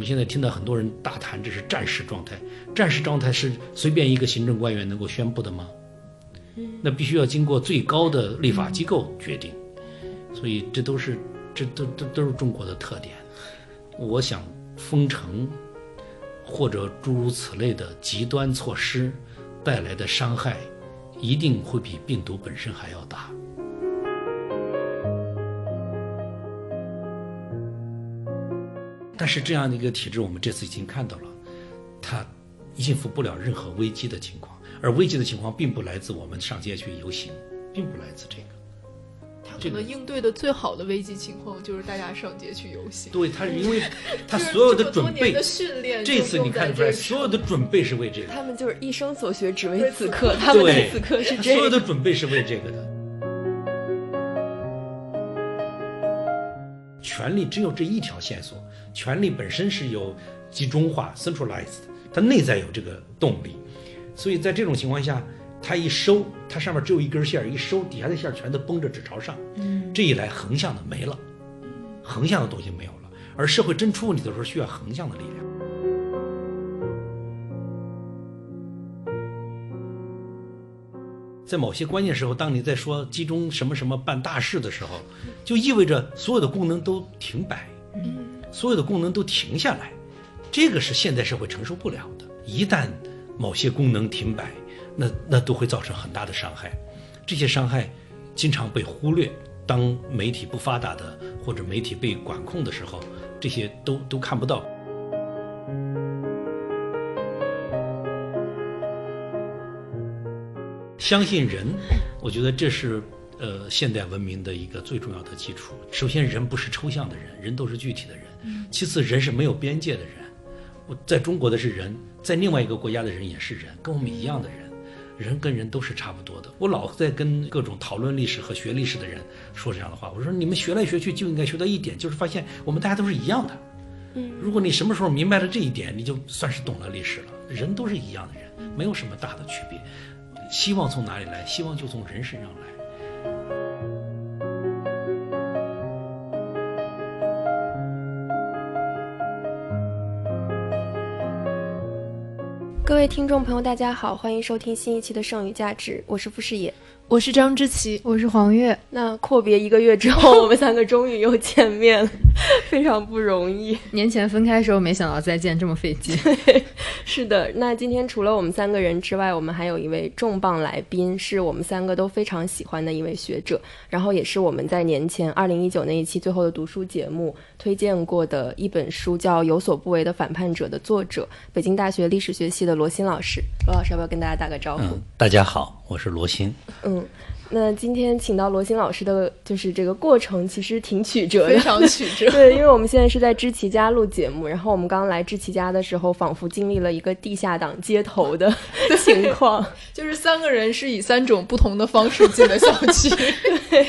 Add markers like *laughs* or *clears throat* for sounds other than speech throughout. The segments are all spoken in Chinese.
们现在听到很多人大谈这是战时状态，战时状态是随便一个行政官员能够宣布的吗？那必须要经过最高的立法机构决定，所以这都是这都都都是中国的特点。我想封城或者诸如此类的极端措施带来的伤害，一定会比病毒本身还要大。但是这样的一个体制，我们这次已经看到了，它应付不了任何危机的情况。而危机的情况并不来自我们上街去游行，并不来自这个。他可能应对的最好的危机情况就是大家上街去游行。对他是，因为 *laughs* 他所有的准备、训练，这次你看出来，所有的准备是为这个。他们就是一生所学，只为此刻。他们此刻是这所有的准备是为这个的。权力只有这一条线索，权力本身是有集中化 （centralized），它内在有这个动力。所以在这种情况下，它一收，它上面只有一根线儿，一收，底下的线儿全都绷着，只朝上。嗯，这一来，横向的没了，横向的东西没有了。而社会真出问题的时候，需要横向的力量。在某些关键时候，当你在说集中什么什么办大事的时候，就意味着所有的功能都停摆，嗯，所有的功能都停下来，这个是现代社会承受不了的。一旦某些功能停摆，那那都会造成很大的伤害，这些伤害经常被忽略。当媒体不发达的或者媒体被管控的时候，这些都都看不到。相信人，我觉得这是呃现代文明的一个最重要的基础。首先，人不是抽象的人，人都是具体的人；其次，人是没有边界的人。我在中国的是人。在另外一个国家的人也是人，跟我们一样的人，人跟人都是差不多的。我老在跟各种讨论历史和学历史的人说这样的话，我说你们学来学去就应该学到一点，就是发现我们大家都是一样的。嗯，如果你什么时候明白了这一点，你就算是懂了历史了。人都是一样的人，没有什么大的区别。希望从哪里来？希望就从人身上来。各位听众朋友，大家好，欢迎收听新一期的《剩余价值》，我是傅视野。我是张之琪，我是黄月。那阔别一个月之后，我们三个终于又见面了，非常不容易。*laughs* 年前分开的时候，没想到再见这么费劲。*laughs* 是的，那今天除了我们三个人之外，我们还有一位重磅来宾，是我们三个都非常喜欢的一位学者，然后也是我们在年前二零一九那一期最后的读书节目推荐过的一本书，叫《有所不为的反叛者》的作者，北京大学历史学系的罗新老师。罗老师，要不要跟大家打个招呼？大家好，我是罗欣。嗯。那今天请到罗欣老师的就是这个过程，其实挺曲折的，非常曲折。*laughs* 对，因为我们现在是在知其家录节目，然后我们刚来知其家的时候，仿佛经历了一个地下党街头的情况，*laughs* 就是三个人是以三种不同的方式进的小区。*laughs* 对，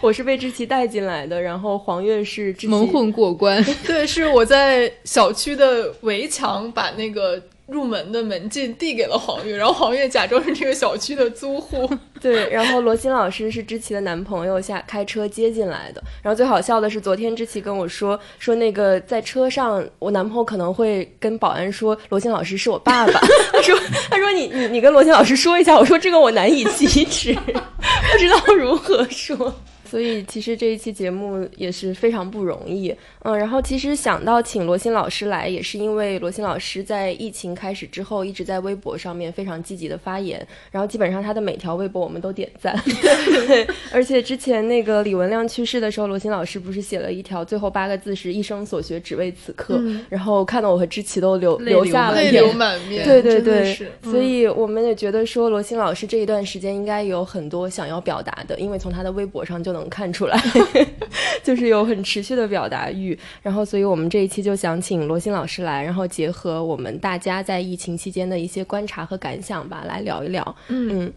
我是被知其带进来的，然后黄月是蒙混过关。对，是我在小区的围墙把那个。入门的门禁递给了黄月，然后黄月假装是这个小区的租户。*laughs* 对，然后罗新老师是知琪的男朋友，下开车接进来的。然后最好笑的是，昨天知琪跟我说，说那个在车上，我男朋友可能会跟保安说罗新老师是我爸爸。*laughs* 他说，他说你你你跟罗新老师说一下。我说这个我难以启齿，*laughs* 不知道如何说。所以其实这一期节目也是非常不容易，嗯，然后其实想到请罗新老师来，也是因为罗新老师在疫情开始之后，一直在微博上面非常积极的发言，然后基本上他的每条微博我们都点赞，*laughs* 对，而且之前那个李文亮去世的时候，罗新老师不是写了一条最后八个字是一生所学只为此刻，然后看到我和知琪都流流下了泪流满面，对对对，所以我们也觉得说罗新老师这一段时间应该有很多想要表达的，因为从他的微博上就。能看出来，*laughs* 就是有很持续的表达欲，然后，所以我们这一期就想请罗新老师来，然后结合我们大家在疫情期间的一些观察和感想吧，来聊一聊。嗯，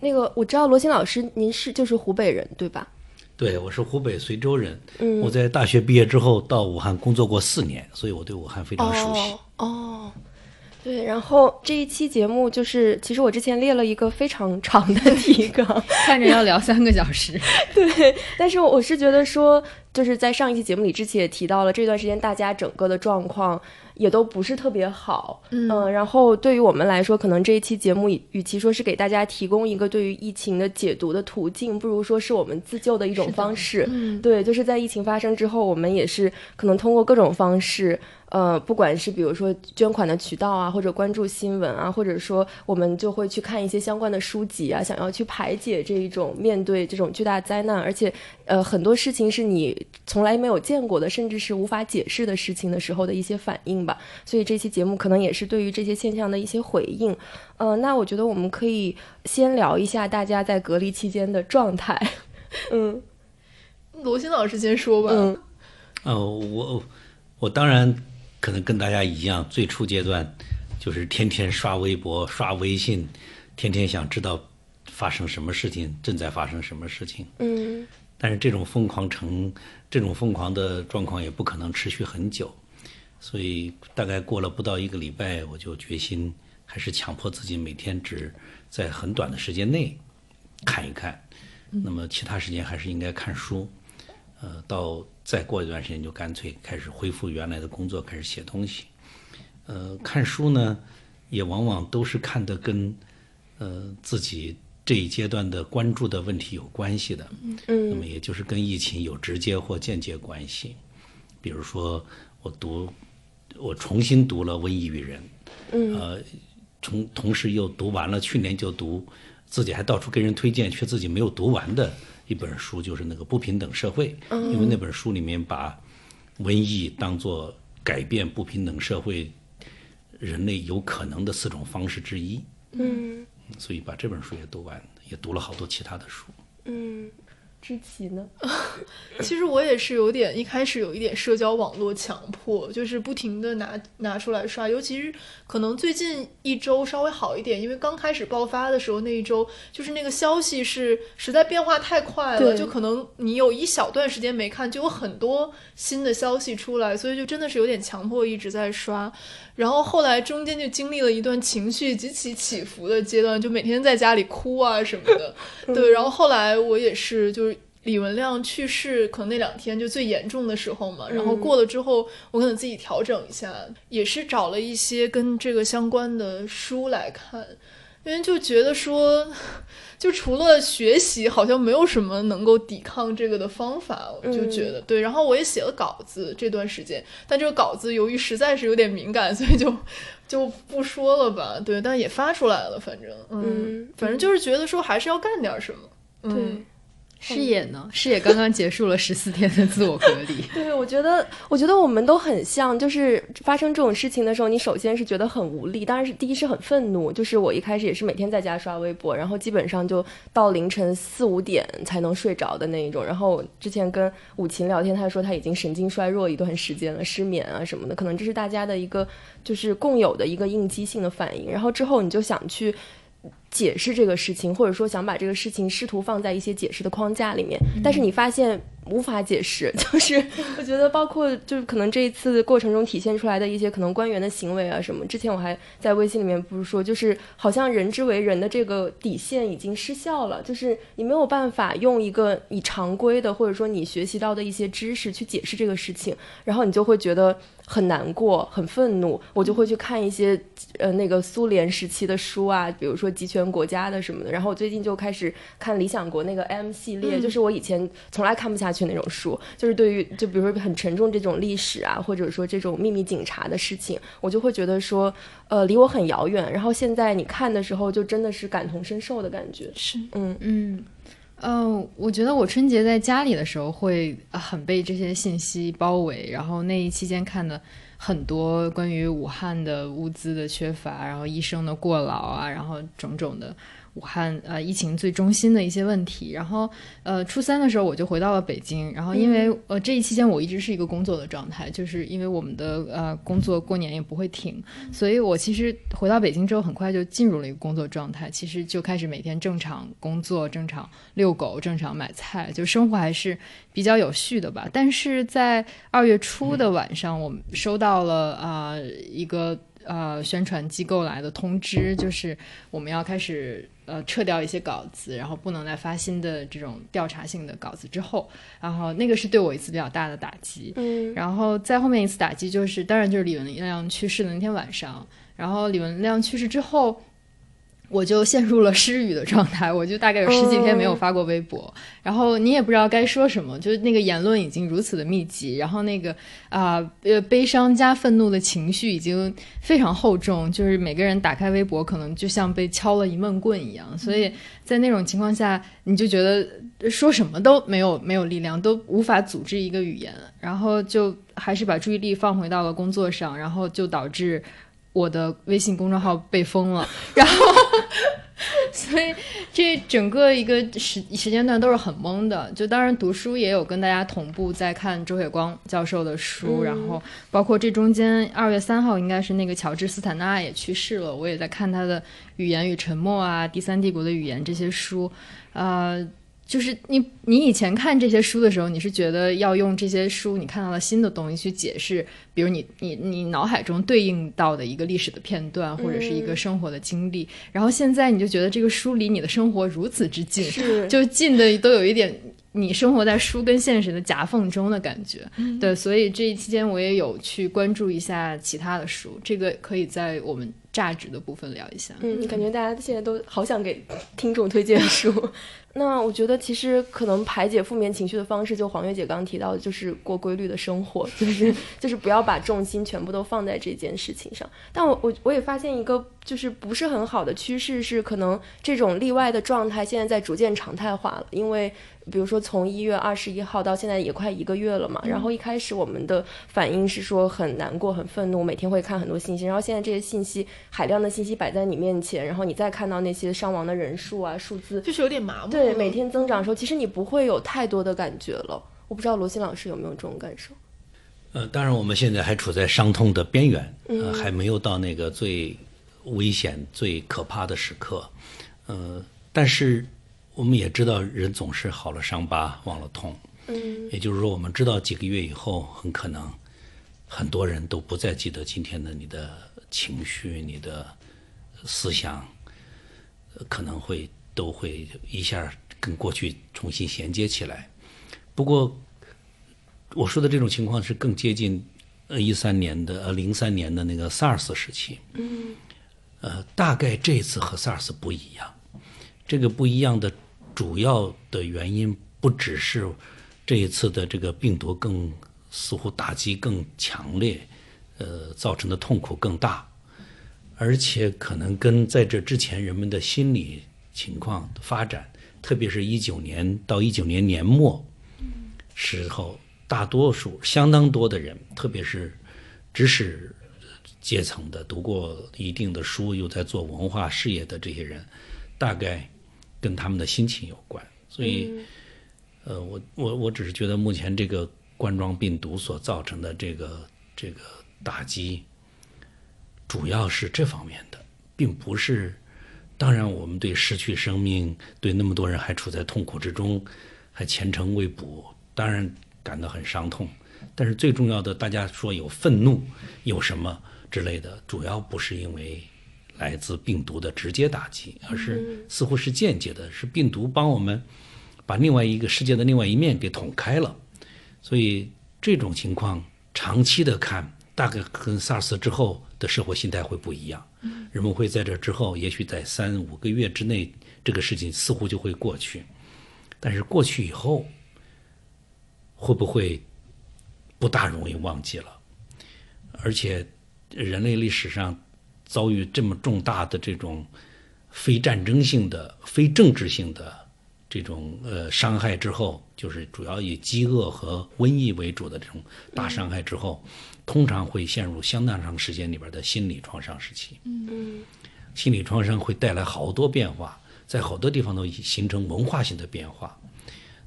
那个我知道罗新老师您是就是湖北人对吧？对，我是湖北随州人。嗯，我在大学毕业之后到武汉工作过四年，所以我对武汉非常熟悉。哦。对，然后这一期节目就是，其实我之前列了一个非常长的 *laughs* 提纲，看着要聊三个小时。*laughs* 对，但是我是觉得说，就是在上一期节目里之前也提到了，这段时间大家整个的状况也都不是特别好，嗯然后对于我们来说，可能这一期节目与与其说是给大家提供一个对于疫情的解读的途径，不如说是我们自救的一种方式。嗯，对，就是在疫情发生之后，我们也是可能通过各种方式，呃，不管是比如说捐款的渠道啊，或者关注新闻啊，或者说我们就会去看一些相关的书籍啊，想要去排解这一种面对这种巨大灾难，而且呃很多事情是你从来没有见过的，甚至是无法解释的事情的时候的一些反应吧。所以这期节目可能也是对于这些现象的一些回应。呃，那我觉得我们可以先聊一下大家在隔离期间的状态。*laughs* 嗯罗欣老师先说吧。嗯呃，我我当然可能跟大家一样，最初阶段就是天天刷微博、刷微信，天天想知道发生什么事情，正在发生什么事情。嗯但是这种疯狂成这种疯狂的状况也不可能持续很久，所以大概过了不到一个礼拜，我就决心还是强迫自己每天只在很短的时间内看一看，那么其他时间还是应该看书。呃，到再过一段时间就干脆开始恢复原来的工作，开始写东西。呃，看书呢，也往往都是看的跟呃自己这一阶段的关注的问题有关系的。嗯那么也就是跟疫情有直接或间接关系。比如说，我读，我重新读了《瘟疫与人》，嗯呃，同同时又读完了去年就读，自己还到处跟人推荐，却自己没有读完的一本书，就是那个《不平等社会》，因为那本书里面把瘟疫当做改变不平等社会人类有可能的四种方式之一，嗯。所以把这本书也读完，也读了好多其他的书。嗯，知棋呢？*laughs* 其实我也是有点一开始有一点社交网络强迫，就是不停的拿拿出来刷，尤其是可能最近一周稍微好一点，因为刚开始爆发的时候那一周，就是那个消息是实在变化太快了，就可能你有一小段时间没看，就有很多新的消息出来，所以就真的是有点强迫一直在刷。然后后来中间就经历了一段情绪极其起伏的阶段，就每天在家里哭啊什么的。对，*laughs* 然后后来我也是，就是李文亮去世，可能那两天就最严重的时候嘛。然后过了之后，我可能自己调整一下，也是找了一些跟这个相关的书来看，因为就觉得说。*laughs* 就除了学习，好像没有什么能够抵抗这个的方法，我就觉得、对。然后我也写了稿子这段时间，但这个稿子由于实在是有点敏感，所以就就不说了吧。对，但也发出来了，反正嗯，嗯反正就是觉得说还是要干点什么。对嗯，视野呢？视野刚刚结束了十四天的自我隔离。*laughs* 对，我觉得，我觉得我们都很像，就是发生这种事情的时候，你首先是觉得很无力，当然是第一是很愤怒，就是我一开始也是每天在家刷微博，然后基本上就到凌晨四五点才能睡着的那一种。然后之前跟武琴聊天，他说他已经神经衰弱一段时间了，失眠啊什么的，可能这是大家的一个就是共有的一个应激性的反应。然后之后你就想去。解释这个事情，或者说想把这个事情试图放在一些解释的框架里面，但是你发现无法解释，*laughs* 就是我觉得包括就是可能这一次过程中体现出来的一些可能官员的行为啊什么，之前我还在微信里面不是说，就是好像人之为人的这个底线已经失效了，就是你没有办法用一个你常规的或者说你学习到的一些知识去解释这个事情，然后你就会觉得很难过、很愤怒，我就会去看一些呃那个苏联时期的书啊，比如说集权国家的什么的。然后我最近就开始看理想国那个 M 系列，嗯就是我以前从来看不下去那种书，就是对于就比如说很沉重这种历史啊，或者说这种秘密警察的事情，我就会觉得说呃离我很遥远。然后现在你看的时候，就真的是感同身受的感觉。是嗯嗯，嗯，我觉得我春节在家里的时候会很被这些信息包围，然后那一期间看的很多关于武汉的物资的缺乏，然后医生的过劳啊，然后种种的。武汉呃疫情最中心的一些问题，然后呃初三的时候我就回到了北京，然后因为、呃这一期间我一直是一个工作的状态，就是因为我们的呃工作过年也不会停，所以我其实回到北京之后很快就进入了一个工作状态，其实就开始每天正常工作、正常遛狗、正常买菜，就生活还是比较有序的吧。但是在二月初的晚上，我们收到了啊、一个呃宣传机构来的通知，就是我们要开始呃撤掉一些稿子，然后不能再发新的这种调查性的稿子之后，然后那个是对我一次比较大的打击。嗯然后再后面一次打击就是，当然就是李文亮去世的那天晚上，然后李文亮去世之后。我就陷入了失语的状态，我就大概有十几天没有发过微博，然后你也不知道该说什么，就是那个言论已经如此的密集，然后那个啊呃悲伤加愤怒的情绪已经非常厚重，就是每个人打开微博可能就像被敲了一闷棍一样，所以在那种情况下，你就觉得说什么都没有没有力量，都无法组织一个语言，然后就还是把注意力放回到了工作上，然后就导致我的微信公众号被封了，*laughs* 然后。*laughs* 所以这整个一个时时间段都是很懵的，就当然读书也有跟大家同步在看周雪光教授的书，嗯然后包括这中间二月三号应该是那个乔治斯坦纳也去世了，我也在看他的《语言与沉默》啊，《第三帝国的语言》这些书，呃。就是你，你以前看这些书的时候，你是觉得要用这些书你看到了新的东西去解释，比如你你你脑海中对应到的一个历史的片段，或者是一个生活的经历。然后现在你就觉得这个书离你的生活如此之近，就近的都有一点你生活在书跟现实的夹缝中的感觉。对，所以这一期间我也有去关注一下其他的书，这个可以在我们价值的部分聊一下。嗯，感觉大家现在都好想给听众推荐书。那我觉得其实可能排解负面情绪的方式，就黄月姐刚刚提到的，就是过规律的生活，就是 *laughs* 就是不要把重心全部都放在这件事情上。但我我我也发现一个就是不是很好的趋势是，可能这种例外的状态现在在逐渐常态化了，因为。比如说，从一月二十一号到现在也快一个月了嘛。然后一开始我们的反应是说很难过、很愤怒，每天会看很多信息。然后现在这些信息海量的信息摆在你面前，然后你再看到那些伤亡的人数啊、数字，就是有点麻木。对，每天增长的时候，其实你不会有太多的感觉了。我不知道罗新老师有没有这种感受？呃，当然我们现在还处在伤痛的边缘，呃，还没有到那个最危险、最可怕的时刻，呃，但是。我们也知道，人总是好了伤疤忘了痛。嗯，也就是说，我们知道几个月以后，很可能很多人都不再记得今天的你的情绪、你的思想，可能会都会一下跟过去重新衔接起来。不过，我说的这种情况是更接近呃一三年的呃零三年的那个 SARS 时期。嗯，呃，大概这次和 SARS 不一样。这个不一样的主要的原因，不只是这一次的这个病毒更似乎打击更强烈，呃，造成的痛苦更大，而且可能跟在这之前人们的心理情况的发展，特别是一九年到一九年年末时候，大多数相当多的人，特别是知识阶层的，读过一定的书，又在做文化事业的这些人，大概。跟他们的心情有关，所以，呃，我我我只是觉得目前这个冠状病毒所造成的这个这个打击，主要是这方面的，并不是。当然，我们对失去生命，对那么多人还处在痛苦之中，还前程未卜，当然感到很伤痛。但是最重要的，大家说有愤怒，有什么之类的，主要不是因为。来自病毒的直接打击，而是似乎是间接的，是病毒帮我们把另外一个世界的另外一面给捅开了。所以这种情况长期的看，大概跟 SARS 之后的社会心态会不一样。人们会在这之后，也许在三五个月之内，这个事情似乎就会过去。但是过去以后，会不会不大容易忘记了？而且人类历史上。遭遇这么重大的这种非战争性的、非政治性的这种呃伤害之后，就是主要以饥饿和瘟疫为主的这种大伤害之后，通常会陷入相当长时间里边的心理创伤时期。嗯，心理创伤会带来好多变化，在好多地方都形成文化性的变化。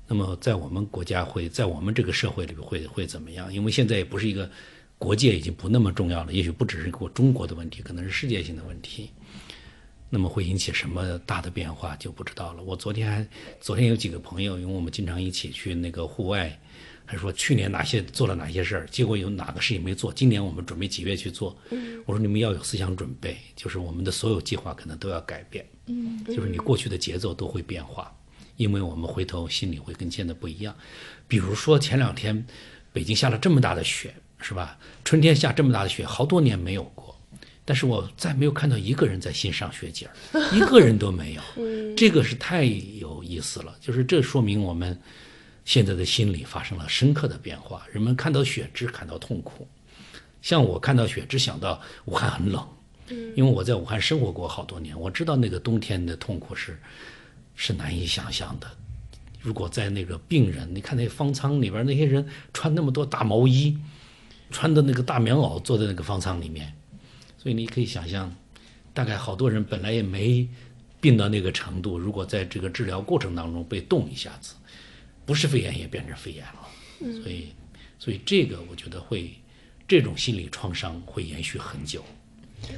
那么在我们国家会在我们这个社会里会会怎么样？因为现在也不是一个。国界已经不那么重要了，也许不只是过中国的问题，可能是世界性的问题。那么会引起什么大的变化就不知道了。我昨天还昨天有几个朋友，因为我们经常一起去那个户外，还说去年哪些做了哪些事儿，结果有哪个事情没做，今年我们准备几月去做。我说你们要有思想准备，就是我们的所有计划可能都要改变。嗯，就是你过去的节奏都会变化，因为我们回头心里会跟现在不一样。比如说前两天北京下了这么大的雪，是吧？春天下这么大的雪，好多年没有过。但是我再没有看到一个人在欣赏雪景儿，一个人都没有。*laughs* 这个是太有意思了，就是这说明我们现在的心理发生了深刻的变化。人们看到雪只感到痛苦，像我看到雪只想到武汉很冷，因为我在武汉生活过好多年，我知道那个冬天的痛苦是是难以想象的。如果在那个病人，你看那方舱里边那些人穿那么多大毛衣，穿的那个大棉袄，坐在那个方舱里面。所以你可以想象，大概好多人本来也没病到那个程度，如果在这个治疗过程当中被冻一下子，不是肺炎也变成肺炎了。所以，所以这个我觉得会，这种心理创伤会延续很久。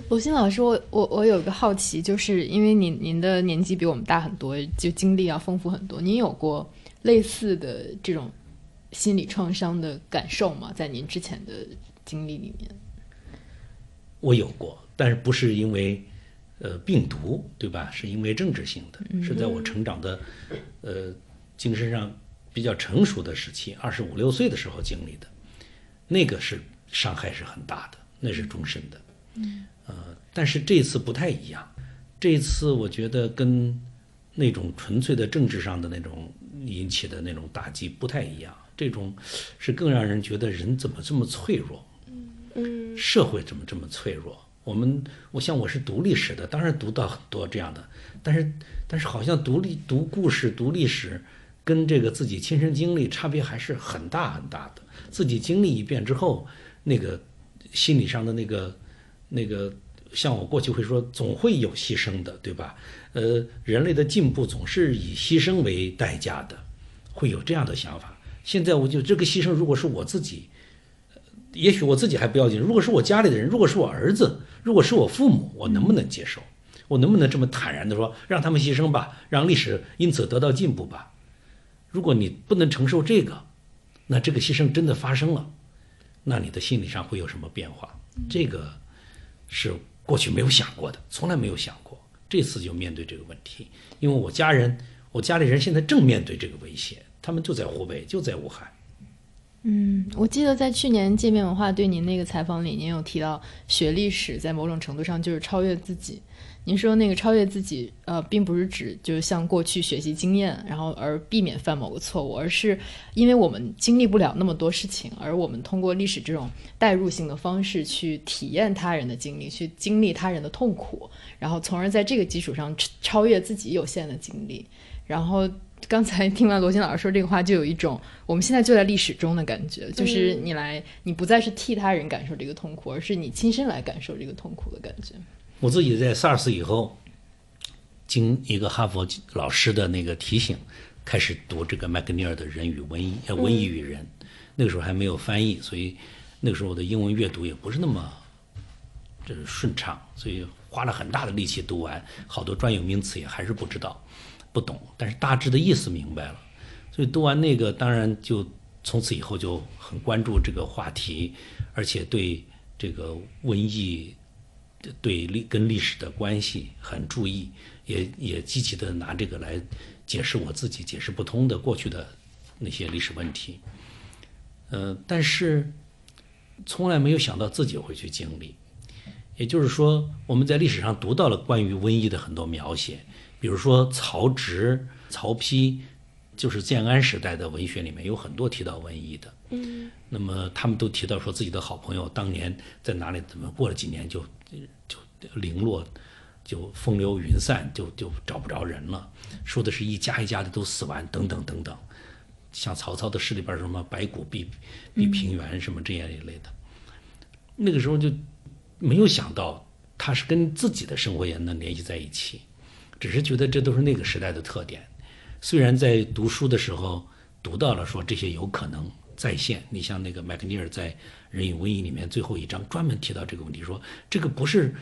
罗新老师，我我我有个好奇，就是因为您您的年纪比我们大很多，就经历要丰富很多。您有过类似的这种心理创伤的感受吗？在您之前的经历里面？我有过，但是不是因为，呃，病毒，对吧？是因为政治性的，是在我成长的，呃，精神上比较成熟的时期，二十五六岁的时候经历的，那个是伤害是很大的，那是终身的。嗯，呃，但是这次不太一样，这次我觉得跟那种纯粹的政治上的那种引起的那种打击不太一样，这种是更让人觉得人怎么这么脆弱。嗯，社会怎么这么脆弱？我们，我想我是读历史的，当然读到很多这样的，但是，但是好像读历读故事、读历史，跟这个自己亲身经历差别还是很大很大的。自己经历一遍之后，那个心理上的那个那个，像我过去会说，总会有牺牲的，对吧？呃，人类的进步总是以牺牲为代价的，会有这样的想法。现在我就这个牺牲，如果是我自己。也许我自己还不要紧，如果是我家里的人，如果是我儿子，如果是我父母，我能不能接受？我能不能这么坦然的说，让他们牺牲吧，让历史因此得到进步吧？如果你不能承受这个，那这个牺牲真的发生了，那你的心理上会有什么变化？这个是过去没有想过的，从来没有想过。这次就面对这个问题，因为我家人，我家里人现在正面对这个威胁，他们就在湖北，就在武汉。嗯，我记得在去年界面文化对您那个采访里，您有提到学历史在某种程度上就是超越自己。您说那个超越自己，呃，并不是指就是像过去学习经验，然后而避免犯某个错误，而是因为我们经历不了那么多事情，而我们通过历史这种代入性的方式去体验他人的经历，去经历他人的痛苦，然后从而在这个基础上超越自己有限的经历，然后。刚才听完罗欣老师说这个话，就有一种我们现在就在历史中的感觉，就是你来，你不再是替他人感受这个痛苦，而是你亲身来感受这个痛苦的感觉。我自己在 SARS 以后，经一个哈佛老师的那个提醒，开始读这个麦克尼尔的《人与文艺》呃，《瘟疫与人》，那个时候还没有翻译，所以那个时候我的英文阅读也不是那么就是顺畅，所以花了很大的力气读完，好多专有名词也还是不知道。不懂，但是大致的意思明白了，所以读完那个，当然就从此以后就很关注这个话题，而且对这个瘟疫对历跟历史的关系很注意，也也积极的拿这个来解释我自己解释不通的过去的那些历史问题。呃，但是从来没有想到自己会去经历，也就是说，我们在历史上读到了关于瘟疫的很多描写。比如说曹植、曹丕，就是建安时代的文学里面有很多提到瘟疫的。嗯，那么他们都提到说自己的好朋友当年在哪里，怎么过了几年就就零落，就风流云散，就就找不着人了。说的是一家一家的都死完，等等等等。像曹操的诗里边什么“白骨蔽蔽平原”什么这样一类的，那个时候就没有想到他是跟自己的生活也能联系在一起。只是觉得这都是那个时代的特点，虽然在读书的时候读到了说这些有可能再现。你像那个麦克尼尔在《人与瘟疫》里面最后一章专门提到这个问题，说这个不是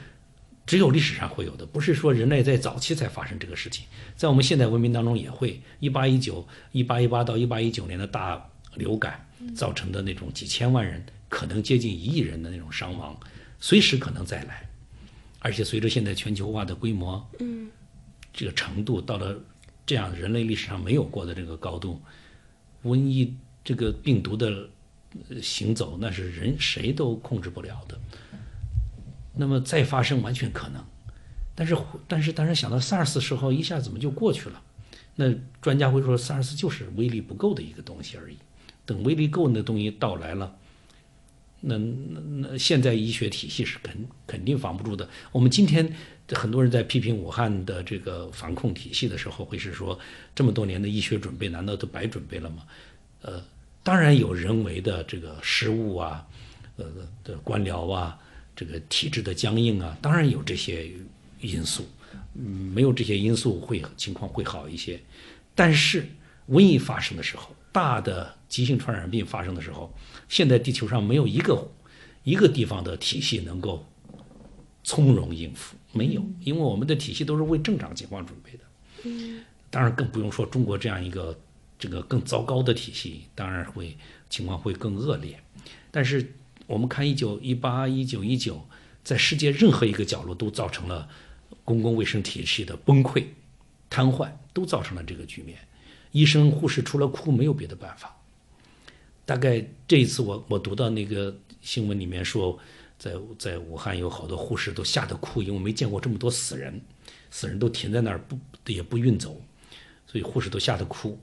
只有历史上会有的，不是说人类在早期才发生这个事情，在我们现代文明当中也会。一八一九、一八一八到一八一九年的大流感造成的那种几千万人，可能接近一亿人的那种伤亡，随时可能再来。而且随着现在全球化的规模，嗯，这个程度到了这样人类历史上没有过的这个高度，瘟疫这个病毒的行走，那是人谁都控制不了的。那么再发生完全可能，但是但是当然想到 SARS 时候一下怎么就过去了？那专家会说 SARS 就是威力不够的一个东西而已。等威力够的东西到来了，那那那现在医学体系是肯肯定防不住的。我们今天很多人在批评武汉的这个防控体系的时候，会是说这么多年的医学准备难道都白准备了吗？呃，当然有人为的这个失误啊，呃的官僚啊，这个体制的僵硬啊，当然有这些因素。嗯，没有这些因素会情况会好一些。但是瘟疫发生的时候，大的急性传染病发生的时候，现在地球上没有一个一个地方的体系能够从容应付，没有，因为我们的体系都是为正常情况准备的。嗯，当然更不用说中国这样一个这个更糟糕的体系，当然会情况会更恶劣。但是我们看一九一八、一九一九，在世界任何一个角落都造成了公共卫生体系的崩溃、瘫痪，都造成了这个局面。医生、护士除了哭没有别的办法。大概这一次我我读到那个新闻里面说，在在武汉有好多护士都吓得哭，因为没见过这么多死人，死人都停在那儿不也不运走，所以护士都吓得哭。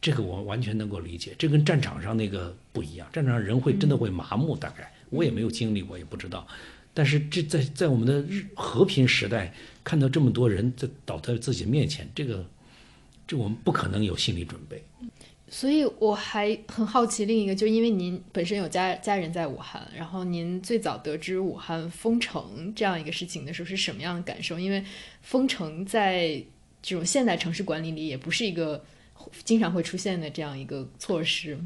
这个我完全能够理解，这跟战场上那个不一样。战场上人会真的会麻木，大概我也没有经历过，也不知道。但是这在在我们的日和平时代，看到这么多人在倒在自己面前，这个这我们不可能有心理准备。所以我还很好奇，另一个就因为您本身有家家人在武汉，然后您最早得知武汉封城这样一个事情的时候是什么样的感受？因为封城在这种现代城市管理里也不是一个经常会出现的这样一个措施。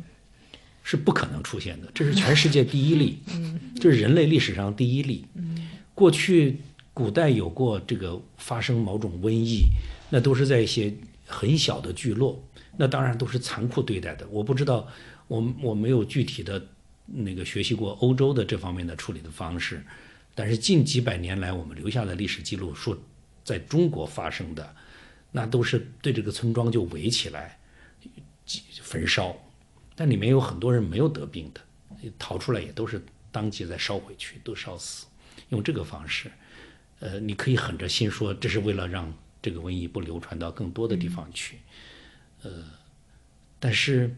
是不可能出现的，这是全世界第一例，这是人类历史上第一例。过去古代有过这个发生某种瘟疫，那都是在一些很小的聚落，那当然都是残酷对待的。我不知道，我我没有具体的那个学习过欧洲的这方面的处理的方式，但是近几百年来我们留下的历史记录说，在中国发生的，那都是对这个村庄就围起来，焚烧。但里面有很多人没有得病的，逃出来也都是当即再烧回去，都烧死。用这个方式，呃，你可以狠着心说，这是为了让这个瘟疫不流传到更多的地方去，呃，但是，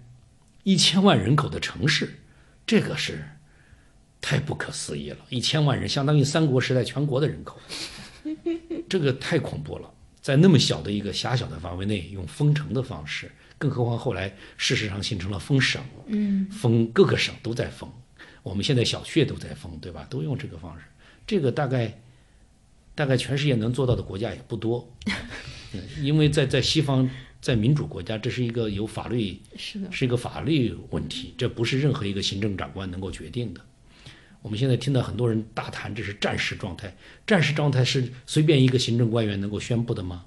一千万人口的城市，这个是太不可思议了。一千万人相当于三国时代全国的人口，*laughs* 这个太恐怖了。在那么小的一个狭小的范围内，用封城的方式。更何况后来事实上形成了封省，嗯，封各个省都在封，我们现在小区也都在封，对吧？都用这个方式，这个大概大概全世界能做到的国家也不多，*laughs* 嗯，因为在在西方，在民主国家，这是一个有法律是的，是一个法律问题，这不是任何一个行政长官能够决定的。我们现在听到很多人大谈这是战时状态，战时状态是随便一个行政官员能够宣布的吗？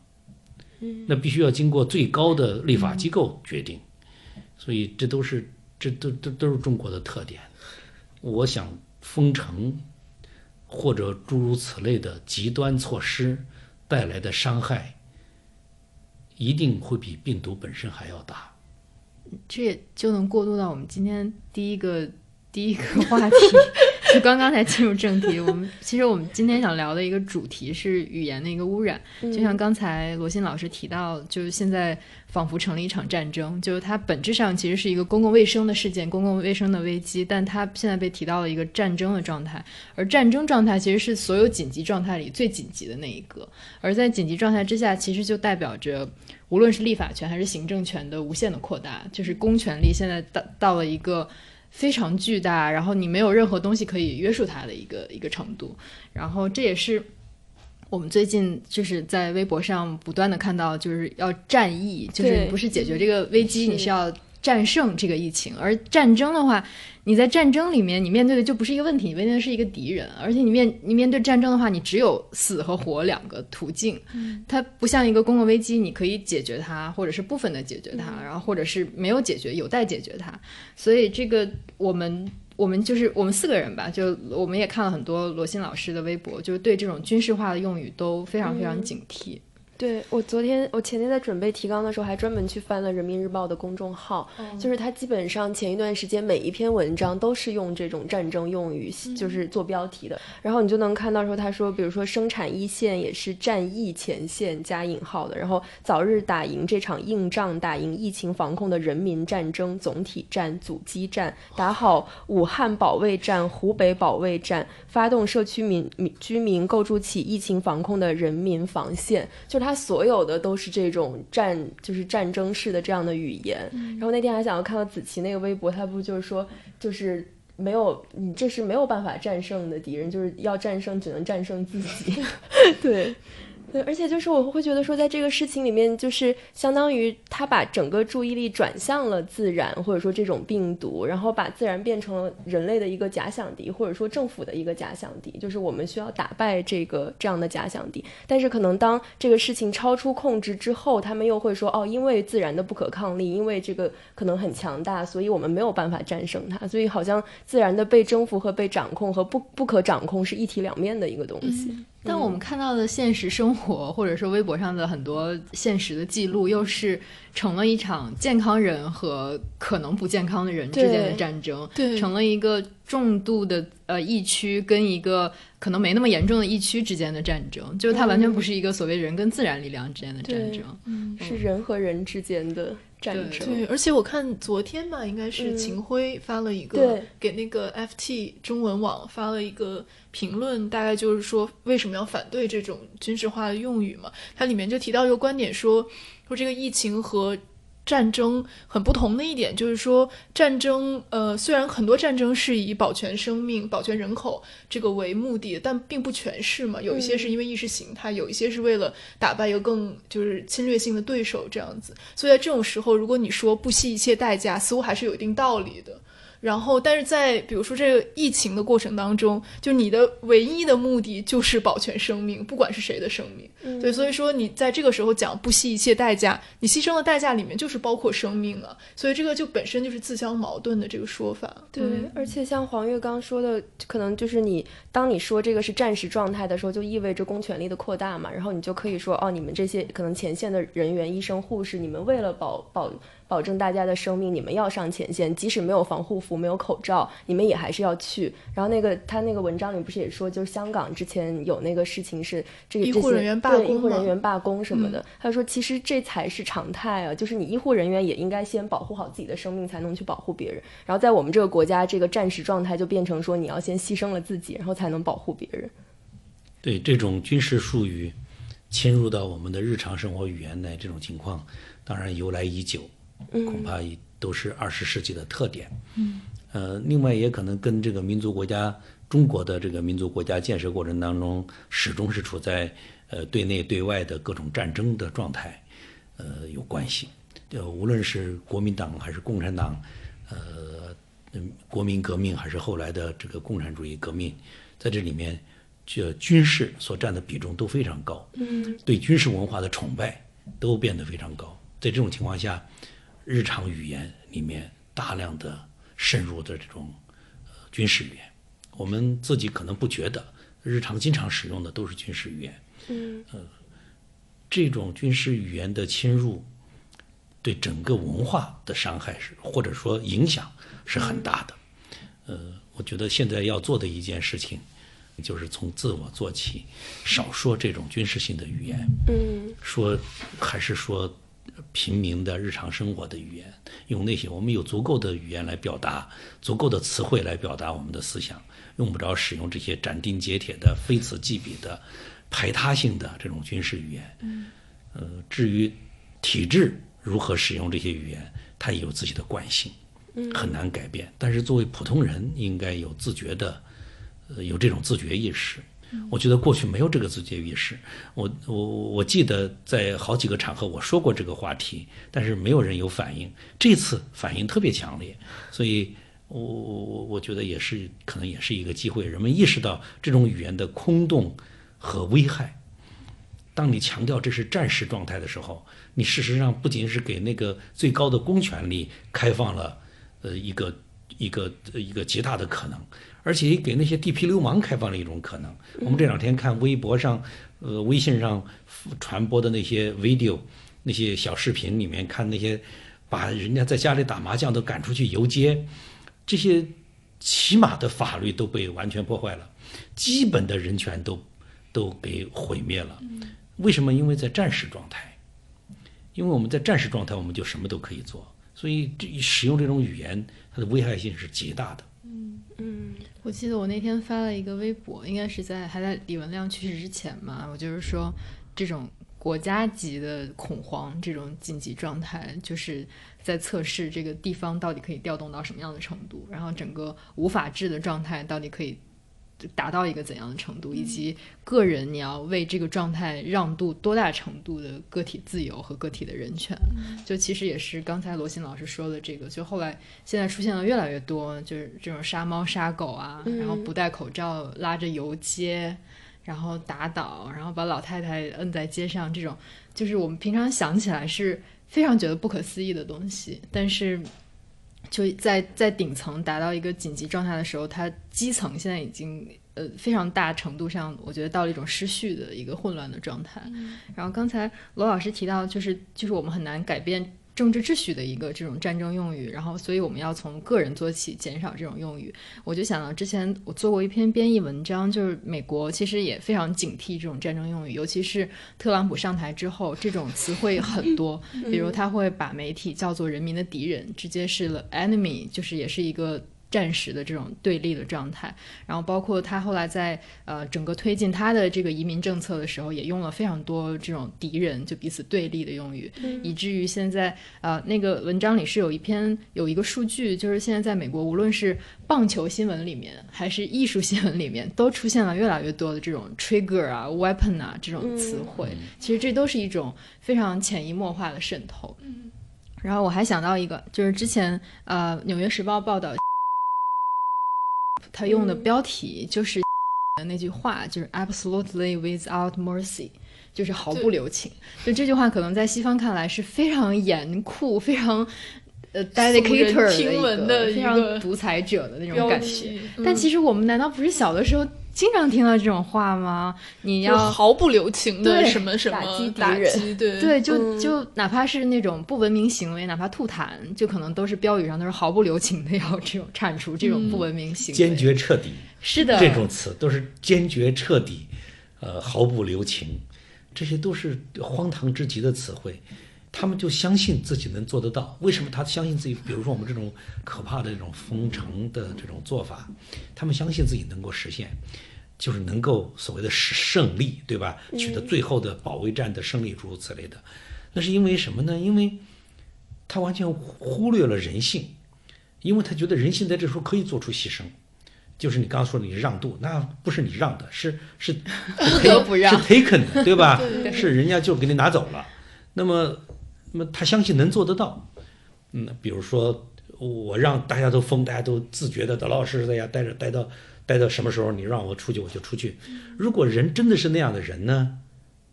那必须要经过最高的立法机构决定，所以这都是这都都都是中国的特点。我想封城或者诸如此类的极端措施带来的伤害，一定会比病毒本身还要大。这也就能过渡到我们今天第一个第一个话题。*laughs* 就刚刚才进入正题，我们其实我们今天想聊的一个主题是语言的一个污染。就像刚才罗欣老师提到，就是现在仿佛成了一场战争，就是它本质上其实是一个公共卫生的事件、公共卫生的危机，但它现在被提到了一个战争的状态。而战争状态其实是所有紧急状态里最紧急的那一个。而在紧急状态之下，其实就代表着无论是立法权还是行政权的无限的扩大，就是公权力现在到到了一个。非常巨大，然后你没有任何东西可以约束它的一个一个程度，然后这也是我们最近就是在微博上不断的看到，就是要战役，就是不是解决这个危机，你是要战胜这个疫情。而战争的话，你在战争里面，你面对的就不是一个问题，你面对的是一个敌人，而且你面你面对战争的话，你只有死和活两个途径。它不像一个公共危机，你可以解决它，或者是部分的解决它，然后或者是没有解决，有待解决它。所以这个我们。我们就是我们四个人吧，就我们也看了很多罗新老师的微博，就是对这种军事化的用语都非常非常警惕。对我昨天，我前天在准备提纲的时候，还专门去翻了人民日报的公众号，就是他基本上前一段时间每一篇文章都是用这种战争用语，就是做标题的。然后你就能看到说，他说，比如说生产一线也是战役前线加引号的，然后早日打赢这场硬仗，打赢疫情防控的人民战争总体战、阻击战，打好武汉保卫战、湖北保卫战，发动社区民民居民构筑起疫情防控的人民防线，就他。他所有的都是这种战，就是战争式的这样的语言。然后那天还想要看到子琪那个微博，他不就是说，就是没有你，这是没有办法战胜的敌人，就是要战胜只能战胜自己。*laughs* 对。对，而且就是我会觉得说，在这个事情里面，就是相当于他把整个注意力转向了自然，或者说这种病毒，然后把自然变成了人类的一个假想敌，或者说政府的一个假想敌，就是我们需要打败这个这样的假想敌。但是可能当这个事情超出控制之后，他们又会说，哦，因为自然的不可抗力，因为这个可能很强大，所以我们没有办法战胜它。所以好像自然的被征服和被掌控和不不可掌控是一体两面的一个东西。但我们看到的现实生活，或者说微博上的很多现实的记录，又是成了一场健康人和可能不健康的人之间的战争，成了一个重度的呃疫区跟一个可能没那么严重的疫区之间的战争，就是它完全不是一个所谓人跟自然力量之间的战争，是人和人之间的。战争对，而且我看昨天吧，应该是秦晖发了一个给那个 FT 中文网发了一个评论，大概就是说为什么要反对这种军事化的用语嘛？它里面就提到一个观点，说说这个疫情和。战争很不同的一点就是说，战争呃，虽然很多战争是以保全生命、保全人口这个为目的，但并不全是嘛。有一些是因为意识形态，有一些是为了打败一个更就是侵略性的对手这样子。所以在这种时候，如果你说不惜一切代价，似乎还是有一定道理的。然后，但是在比如说这个疫情的过程当中，就你的唯一的目的就是保全生命，不管是谁的生命。对，所以说你在这个时候讲不惜一切代价，你牺牲的代价里面就是包括生命啊。所以这个就本身就是自相矛盾的这个说法。对，而且像黄月刚说的，可能就是你当你说这个是战时状态的时候，就意味着公权力的扩大嘛。然后你就可以说，哦，你们这些可能前线的人员、医生、护士，你们为了保保。保证大家的生命，你们要上前线，即使没有防护服、没有口罩，你们也还是要去。然后那个他那个文章里不是也说，就是香港之前有那个事情是这个医护人员罢工，医护人员罢工什么的。他说，其实这才是常态啊，就是你医护人员也应该先保护好自己的生命，才能去保护别人。然后在我们这个国家，这个战时状态就变成说，你要先牺牲了自己，然后才能保护别人。对这种军事术语侵入到我们的日常生活语言的这种情况，当然由来已久。恐怕都是二十世纪的特点。嗯，呃，另外也可能跟这个民族国家中国的这个民族国家建设过程当中，始终是处在呃对内对外的各种战争的状态，呃有关系。呃，无论是国民党还是共产党，呃，国民革命还是后来的这个共产主义革命，在这里面，这军事所占的比重都非常高。嗯，对军事文化的崇拜都变得非常高。在这种情况下。日常语言里面大量的渗入的这种呃军事语言，我们自己可能不觉得，日常经常使用的都是军事语言。嗯，呃，这种军事语言的侵入，对整个文化的伤害是或者说影响是很大的。呃，我觉得现在要做的一件事情，就是从自我做起，少说这种军事性的语言。嗯，说还是说。平民的日常生活的语言，用那些我们有足够的语言来表达，足够的词汇来表达我们的思想，用不着使用这些斩钉截铁的、非此即彼的、排他性的这种军事语言。嗯，呃，至于体制如何使用这些语言，它也有自己的惯性，很难改变。但是作为普通人，应该有自觉的，呃，有这种自觉意识，我觉得过去没有这个自觉意识。我我我记得在好几个场合我说过这个话题，但是没有人有反应。这次反应特别强烈，所以我我我我觉得也是可能也是一个机会，人们意识到这种语言的空洞和危害。当你强调这是战时状态的时候，你事实上不仅是给那个最高的公权力开放了呃一个一个一个极大的可能，而且也给那些地痞流氓开放了一种可能。我们这两天看微博上、呃微信上传播的那些 video、那些小视频里面，看那些把人家在家里打麻将都赶出去游街，这些起码的法律都被完全破坏了，基本的人权都都给毁灭了。为什么？因为在战时状态，因为我们在战时状态，我们就什么都可以做，所以这使用这种语言，它的危害性是极大的。嗯嗯我记得我那天发了一个微博，应该是在还在李文亮去世之前嘛，我就是说这种国家级的恐慌，这种紧急状态，就是在测试这个地方到底可以调动到什么样的程度，然后整个无法治的状态到底可以达到一个怎样的程度，以及个人你要为这个状态让渡多大程度的个体自由和个体的人权。就其实也是刚才罗欣老师说的这个，就后来现在出现了越来越多，就是这种杀猫杀狗啊，然后不戴口罩拉着游街，然后打倒，然后把老太太摁在街上，这种就是我们平常想起来是非常觉得不可思议的东西，但是。就在在顶层达到一个紧急状态的时候，它基层现在已经呃非常大程度上，我觉得到了一种失序的一个混乱的状态。然后刚才罗老师提到，就是就是我们很难改变政治秩序的一个这种战争用语，然后所以我们要从个人做起，减少这种用语。我就想到之前我做过一篇编译文章，就是美国其实也非常警惕这种战争用语，尤其是特朗普上台之后，这种词汇很多，*laughs* 比如他会把媒体叫做人民的敌人，直接是了 enemy，就是也是一个。战时的这种对立的状态，然后包括他后来在呃整个推进他的这个移民政策的时候，也用了非常多这种敌人就彼此对立的用语，以至于现在呃那个文章里是有一篇有一个数据，就是现在在美国无论是棒球新闻里面还是艺术新闻里面，都出现了越来越多的这种 trigger 啊、weapon 啊这种词汇，其实这都是一种非常潜移默化的渗透。嗯然后我还想到一个，就是之前呃《纽约时报》报道。他用的标题就是的 *laughs* 那句话，就是 “absolutely without mercy”，就是毫不留情。就这句话，可能在西方看来是非常严酷、非常呃 dedicator 的一个的非常独裁者的那种感觉。但其实我们难道不是小的时候经常听到这种话吗？你要毫不留情的什么什么打击打击，对对，就就哪怕是那种不文明行为，哪怕吐痰，就可能都是标语上都是毫不留情的要这种铲除这种不文明行为，坚决彻底。是的，这种词都是坚决彻底，呃，毫不留情，这些都是荒唐之极的词汇。他们就相信自己能做得到。为什么他相信自己？比如说我们这种可怕的这种封城的这种做法，他们相信自己能够实现，就是能够所谓的胜利，对吧？取得最后的保卫战的胜利，诸如此类的。那是因为什么呢？因为他完全忽略了人性，因为他觉得人性在这时候可以做出牺牲。就是你刚刚说的，你让渡，那不是你让的，是是 *laughs* 不得不让，是 taken 的，对吧？*laughs* 是人家就给你拿走了。那么，那么他相信能做得到。嗯，比如说我让大家都疯，大家都自觉的老老实实在家，待着待到待到什么时候你让我出去我就出去。如果人真的是那样的人呢，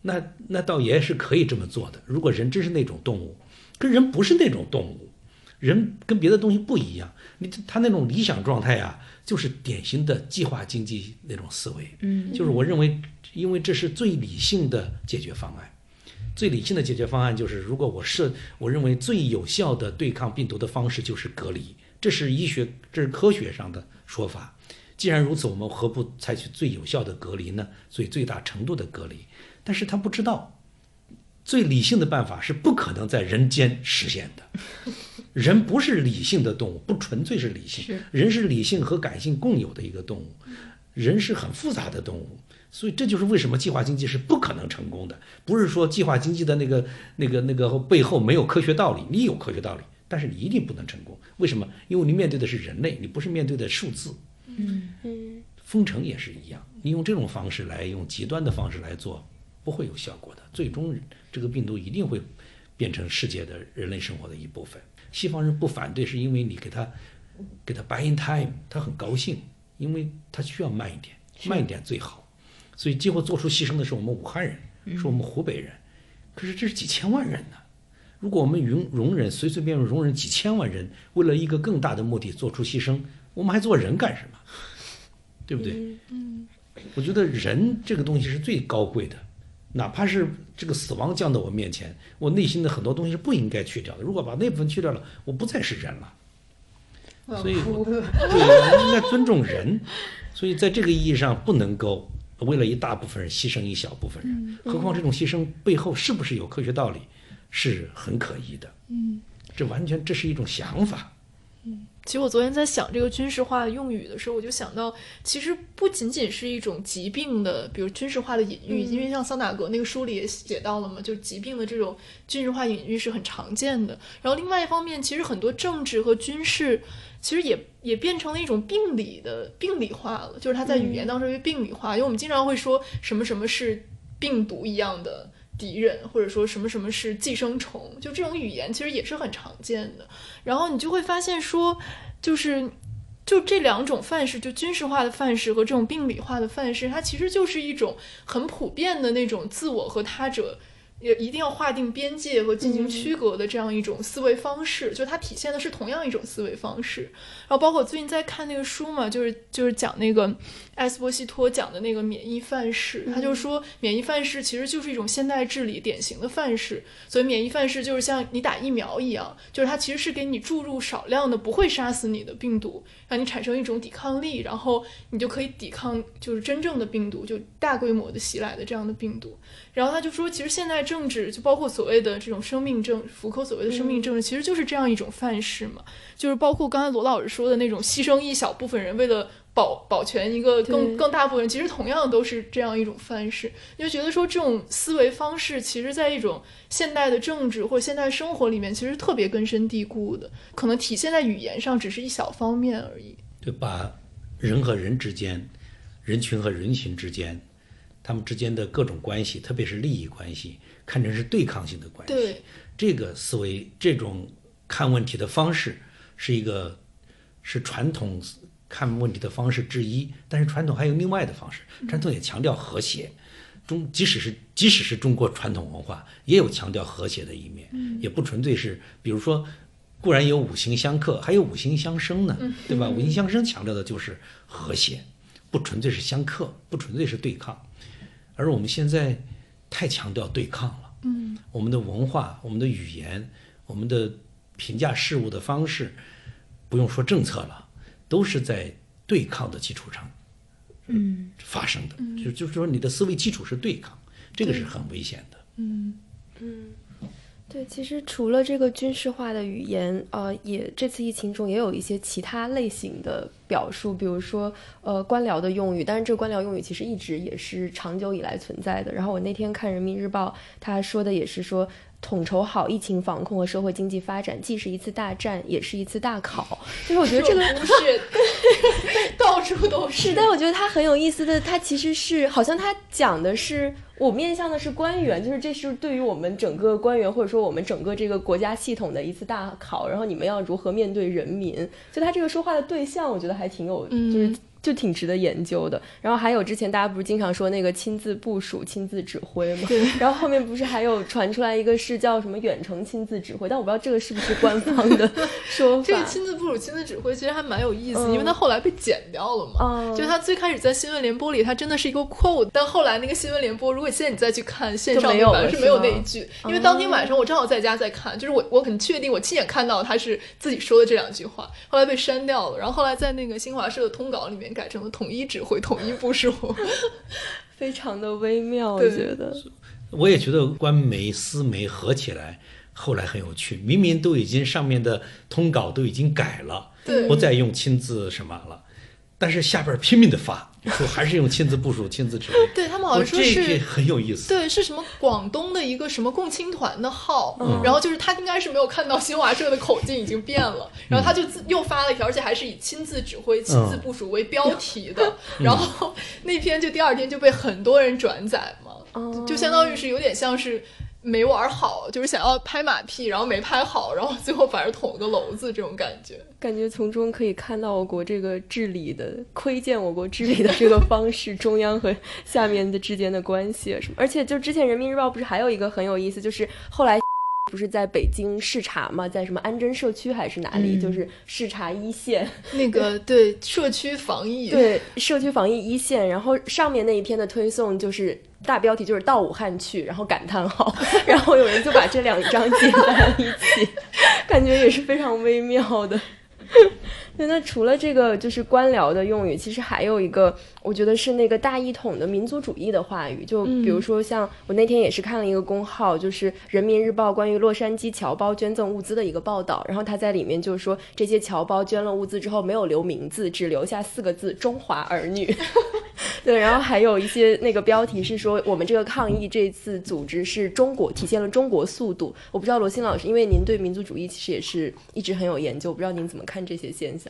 那那倒也是可以这么做的。如果人真是那种动物，跟人不是那种动物，人跟别的东西不一样。你他那种理想状态啊。就是典型的计划经济那种思维，嗯，就是我认为，因为这是最理性的解决方案。最理性的解决方案就是，如果我设，我认为最有效的对抗病毒的方式就是隔离，这是医学，这是科学上的说法。既然如此，我们何不采取最有效的隔离呢？所以最大程度的隔离。但是他不知道，最理性的办法是不可能在人间实现的。*laughs* 人不是理性的动物，不纯粹是理性。人是理性和感性共有的一个动物，人是很复杂的动物，所以这就是为什么计划经济是不可能成功的。不是说计划经济的那个、那个、那个背后没有科学道理，你有科学道理，但是你一定不能成功。为什么？因为你面对的是人类，你不是面对的数字。嗯嗯，封城也是一样，你用这种方式来用极端的方式来做，不会有效果的。最终这个病毒一定会变成世界的人类生活的一部分。西方人不反对，是因为你给他给他 buy in time，他很高兴，因为他需要慢一点，慢一点最好。所以最后做出牺牲的是我们武汉人，是我们湖北人。可是这是几千万人呢？如果我们容容忍随随便便容忍几千万人为了一个更大的目的做出牺牲，我们还做人干什么？对不对？嗯，我觉得人这个东西是最高贵的，哪怕是这个死亡降到我面前，我内心的很多东西是不应该去掉的。如果把那部分去掉了，我不再是人了。所以，*laughs* 对，我们应该尊重人。所以，在这个意义上，不能够为了一大部分人牺牲一小部分人。何况这种牺牲背后是不是有科学道理？是很可疑的，嗯，这完全这是一种想法，嗯，其实我昨天在想这个军事化的用语的时候，我就想到，其实不仅仅是一种疾病的，比如军事化的隐喻，因为像桑塔格那个书里也写到了嘛，就疾病的这种军事化隐喻是很常见的。然后另外一方面，其实很多政治和军事，其实也也变成了一种病理的病理化了，就是它在语言当中被病理化，因为我们经常会说什么什么是病毒一样的。敌人，或者说什么什么是寄生虫，就这种语言其实也是很常见的。然后你就会发现说，就是就这两种范式，就军事化的范式和这种病理化的范式，它其实就是一种很普遍的那种自我和他者。也一定要划定边界和进行区隔的这样一种思维方式，就它体现的是同样一种思维方式。然后包括最近在看那个书嘛，就是就是讲那个埃斯波西托讲的那个免疫范式，他就说免疫范式其实就是一种现代治理典型的范式。所以免疫范式就是像你打疫苗一样，就是它其实是给你注入少量的不会杀死你的病毒，让你产生一种抵抗力，然后你就可以抵抗就是真正的病毒，就大规模的袭来的这样的病毒。然后他就说，其实现代政治就包括所谓的这种生命政，福柯所谓的生命政治，其实就是这样一种范式嘛。就是包括刚才罗老师说的那种牺牲一小部分人为了保保全一个更更大部分人，其实同样都是这样一种范式。你就觉得说这种思维方式，其实在一种现代的政治或现代生活里面，其实特别根深蒂固的，可能体现在语言上只是一小方面而已。就把人和人之间，人群和人群之间。他们之间的各种关系，特别是利益关系，看成是对抗性的关系。对这个思维，这种看问题的方式，是一个是传统看问题的方式之一。但是传统还有另外的方式，传统也强调和谐。中即使是即使是中国传统文化，也有强调和谐的一面，也不纯粹是，比如说，固然有五行相克，还有五行相生呢，对吧？五行相生强调的就是和谐，不纯粹是相克，不纯粹是对抗。而我们现在太强调对抗了，嗯，我们的文化、我们的语言、我们的评价事物的方式，不用说政策了，都是在对抗的基础上，嗯，发生的。就就是说，你的思维基础是对抗，这个是很危险的。嗯嗯。对，其实除了这个军事化的语言，呃，也这次疫情中也有一些其他类型的表述，比如说呃官僚的用语，但是这个官僚用语其实一直也是长久以来存在的。然后我那天看人民日报，他说的也是说。统筹好疫情防控和社会经济发展，既是一次大战，也是一次大考。就是我觉得这个不是 *laughs* 到处都是，但我觉得它很有意思的，它其实是好像它讲的是我面向的是官员，就是这是对于我们整个官员或者说我们整个这个国家系统的一次大考，然后你们要如何面对人民？就他这个说话的对象，我觉得还挺有，就是。就挺值得研究的。然后还有之前大家不是经常说那个亲自部署、亲自指挥吗？对。然后后面不是还有传出来一个是叫什么远程亲自指挥，但我不知道这个是不是官方的 *laughs* 说法。这个亲自部署、亲自指挥其实还蛮有意思，因为它后来被剪掉了嘛。就它最开始在新闻联播里，它真的是一个 quote，但后来那个新闻联播，如果现在你再去看线上版是没有那一句，因为当天晚上我正好在家在看，就是我我很确定我亲眼看到他是自己说的这两句话，后来被删掉了。然后后来在那个新华社的通稿里面。改成了统一指挥、统一部署，*laughs* 非常的微妙。我觉得，我也觉得官媒、私媒合起来，后来很有趣。明明都已经上面的通稿都已经改了，不再用亲自什么了，但是下边拼命的发，说还是用亲自部署、*laughs* 亲自指挥。对他们好像说这个是。很有意思。对，是什么广东的一个什么共青团的号，嗯然后就是他应该是没有看到新华社的口径已经变了，然后他就自又发了一条，而且还是以亲自指挥、亲自部署为标题的，嗯 *laughs* 然后那篇就第二天就被很多人转载嘛，哦就相当于是有点像是没玩好，就是想要拍马屁，然后没拍好，然后最后反而捅了个娄子这种感觉。感觉从中可以看到我国这个治理的窥见我国治理的这个方式，中央和下面的之间的关系什么。而且就之前人民日报不是还有一个很有意思，就是后来不是在北京视察嘛，在什么安贞社区还是哪里，嗯。就是视察一线，那个 *laughs* 对社区防疫，对社区防疫一线，然后上面那一篇的推送就是大标题就是到武汉去，然后感叹号，*laughs* 然后有人就把这两张截在了一起，感觉也是非常微妙的。对，那除了这个就是官僚的用语，其实还有一个，我觉得是那个大一统的民族主义的话语。就比如说，像我那天也是看了一个公号，就是《人民日报》关于洛杉矶侨胞捐赠物资的一个报道，然后他在里面就说，这些侨胞捐了物资之后没有留名字，只留下四个字“中华儿女”。*laughs* 对，然后还有一些那个标题是说，我们这个抗议这次组织是中国体现了中国速度。我不知道罗欣老师，因为您对民族主义其实也是一直很有研究，不知道您怎么看这些现象？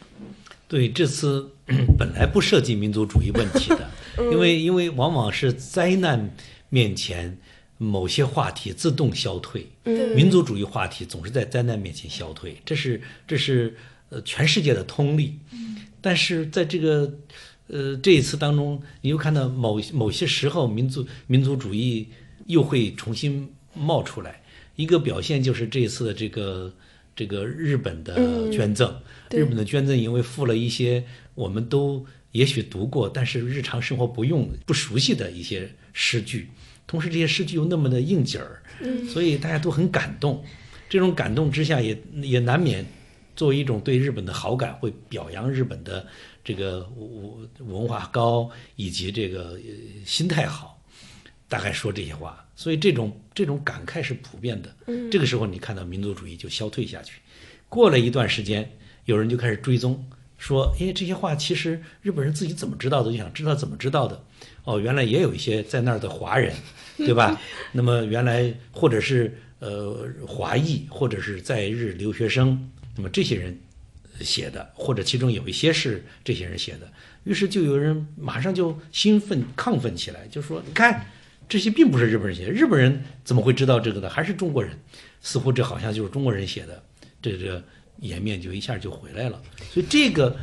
对，这次 *coughs* 本来不涉及民族主义问题的，*laughs* 因为因为往往是灾难面前某些话题自动消退，民族主义话题总是在灾难面前消退，这是这是呃全世界的通例。但是在这个呃这一次当中，你又看到某某些时候民族民族主义又会重新冒出来。一个表现就是这一次的这个这个日本的捐赠，对。日本的捐赠因为附了一些我们都也许读过，但是日常生活不用不熟悉的一些诗句，同时这些诗句又那么的应景儿，所以大家都很感动。这种感动之下也，也难免作为一种对日本的好感，会表扬日本的这个文文化高以及这个呃心态好，大概说这些话。所以这种这种感慨是普遍的。这个时候你看到民族主义就消退下去。过了一段时间，有人就开始追踪，说：“哎，这些话其实日本人自己怎么知道的？就想知道怎么知道的。哦，原来也有一些在那儿的华人，*laughs* 对吧？那么原来或者是呃华裔，或者是在日留学生，那么这些人写的，或者其中有一些是这些人写的。于是就有人马上就兴奋亢奋起来，就说：你看。”这些并不是日本人写的，日本人怎么会知道这个的？还是中国人？似乎这好像就是中国人写的，这这颜面就一下就回来了。所以这个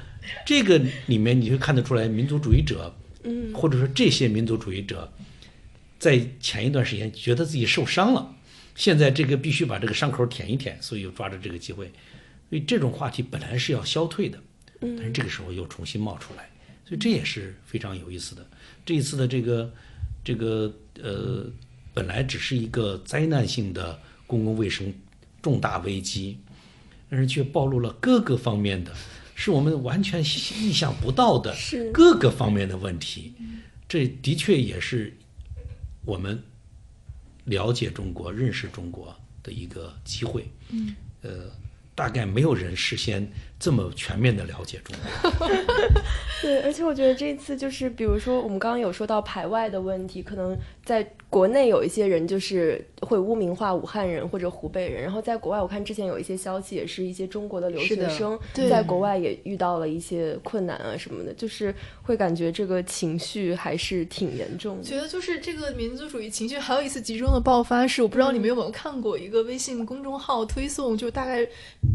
这个里面你会看得出来，民族主义者，嗯，或者说这些民族主义者，在前一段时间觉得自己受伤了，现在这个必须把这个伤口舔一舔，所以又抓着这个机会。所以这种话题本来是要消退的，但是这个时候又重新冒出来，所以这也是非常有意思的。这一次的这个这个。呃，本来只是一个灾难性的公共卫生重大危机，但是却暴露了各个方面的，是我们完全意想不到的各个方面的问题。这的确也是我们了解中国、认识中国的一个机会。嗯，呃，大概没有人事先这么全面的了解中国。*laughs* 对，而且我觉得这次就是，比如说我们刚刚有说到排外的问题，可能在国内有一些人就是会污名化武汉人或者湖北人，然后在国外，我看之前有一些消息，也是一些中国的留学生在国外也遇到了一些困难啊什么的，就是会感觉这个情绪还是挺严重的。觉得就是这个民族主义情绪还有一次集中的爆发是，我不知道你们有没有看过一个微信公众号推送，就大概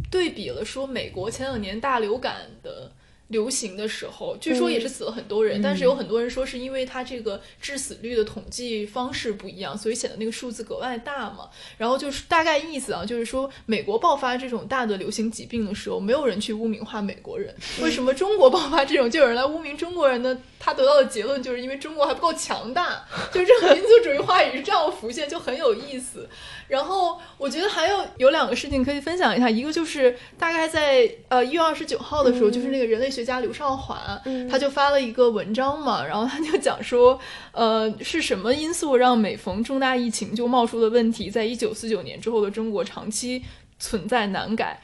对比了说美国前两年大流感的。流行的时候，据说也是死了很多人，但是有很多人说是因为它这个致死率的统计方式不一样，所以显得那个数字格外大嘛。然后就是大概意思啊，就是说美国爆发这种大的流行疾病的时候，没有人去污名化美国人，为什么中国爆发这种就有人来污名中国人呢？他得到的结论就是因为中国还不够强大，*laughs* 就是这个民族主义话语是这样浮现，就很有意思。然后我觉得还有有两个事情可以分享一下，一个就是大概在呃一月二十九号的时候，就是那个人类学家刘少华，他就发了一个文章嘛，然后他就讲说，呃，是什么因素让每逢重大疫情就冒出的问题，在一九四九年之后的中国长期存在难改。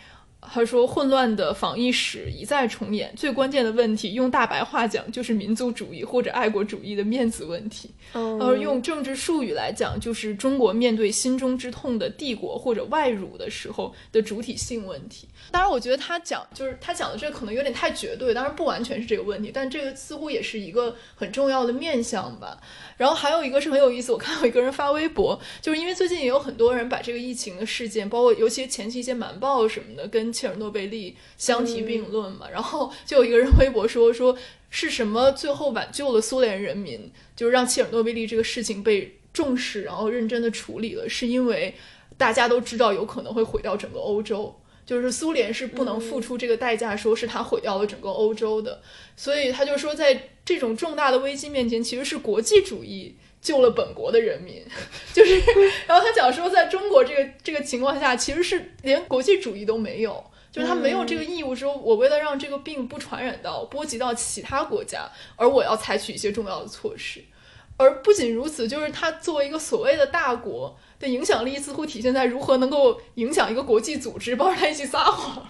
他说：“混乱的防疫史一再重演，最关键的问题，用大白话讲，就是民族主义或者爱国主义的面子问题；而用政治术语来讲，就是中国面对心中之痛的帝国或者外辱的时候的主体性问题。当然，我觉得他讲就是他讲的这个可能有点太绝对，当然不完全是这个问题，但这个似乎也是一个很重要的面向吧。然后还有一个是很有意思，我看到一个人发微博，*laughs* 就是因为最近也有很多人把这个疫情的事件，包括尤其前期一些瞒报什么的，跟切尔诺贝利相提并论嘛，然后就有一个人微博说说是什么最后挽救了苏联人民，就是让切尔诺贝利这个事情被重视，然后认真的处理了，是因为大家都知道有可能会毁掉整个欧洲，就是苏联是不能付出这个代价，说是他毁掉了整个欧洲的，所以他就说在这种重大的危机面前，其实是国际主义救了本国的人民，*laughs* 就是，然后他讲说在中国这个这个情况下，其实是连国际主义都没有。就是他没有这个义务，说我为了让这个病不传染到、波及到其他国家，而我要采取一些重要的措施。而不仅如此，就是他作为一个所谓的大国的影响力，似乎体现在如何能够影响一个国际组织，抱着他一起撒谎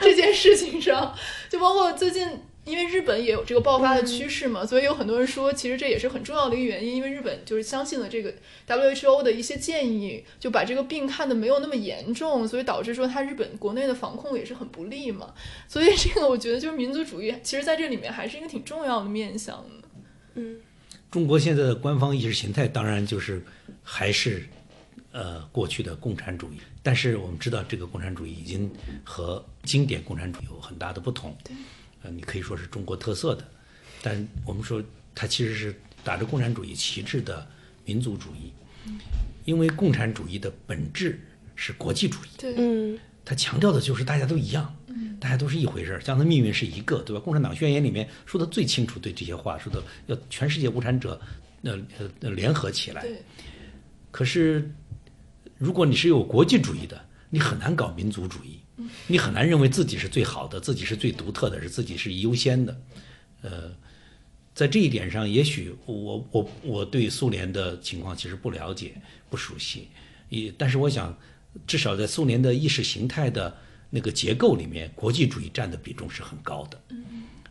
这件事情上。就包括最近。因为日本也有这个爆发的趋势嘛，所以有很多人说，其实这也是很重要的一个原因。因为日本就是相信了这个 WHO 的一些建议，就把这个病看得没有那么严重，所以导致说它日本国内的防控也是很不利嘛。所以这个我觉得就是民族主义，其实在这里面还是一个挺重要的面向的。嗯，中国现在的官方意识形态当然就是还是呃过去的共产主义，但是我们知道这个共产主义已经和经典共产主义有很大的不同。对。呃，你可以说是中国特色的，但我们说它其实是打着共产主义旗帜的民族主义，因为共产主义的本质是国际主义，对，嗯，它强调的就是大家都一样，嗯，大家都是一回事儿，这样的命运是一个，对吧？共产党宣言里面说的最清楚，对这些话说的要全世界无产者，呃呃联合起来。对。可是，如果你是有国际主义的，你很难搞民族主义。你很难认为自己是最好的，自己是最独特的，是自己是优先的。呃，在这一点上，也许我我我对苏联的情况其实不了解、不熟悉，也但是我想，至少在苏联的意识形态的那个结构里面，国际主义占的比重是很高的。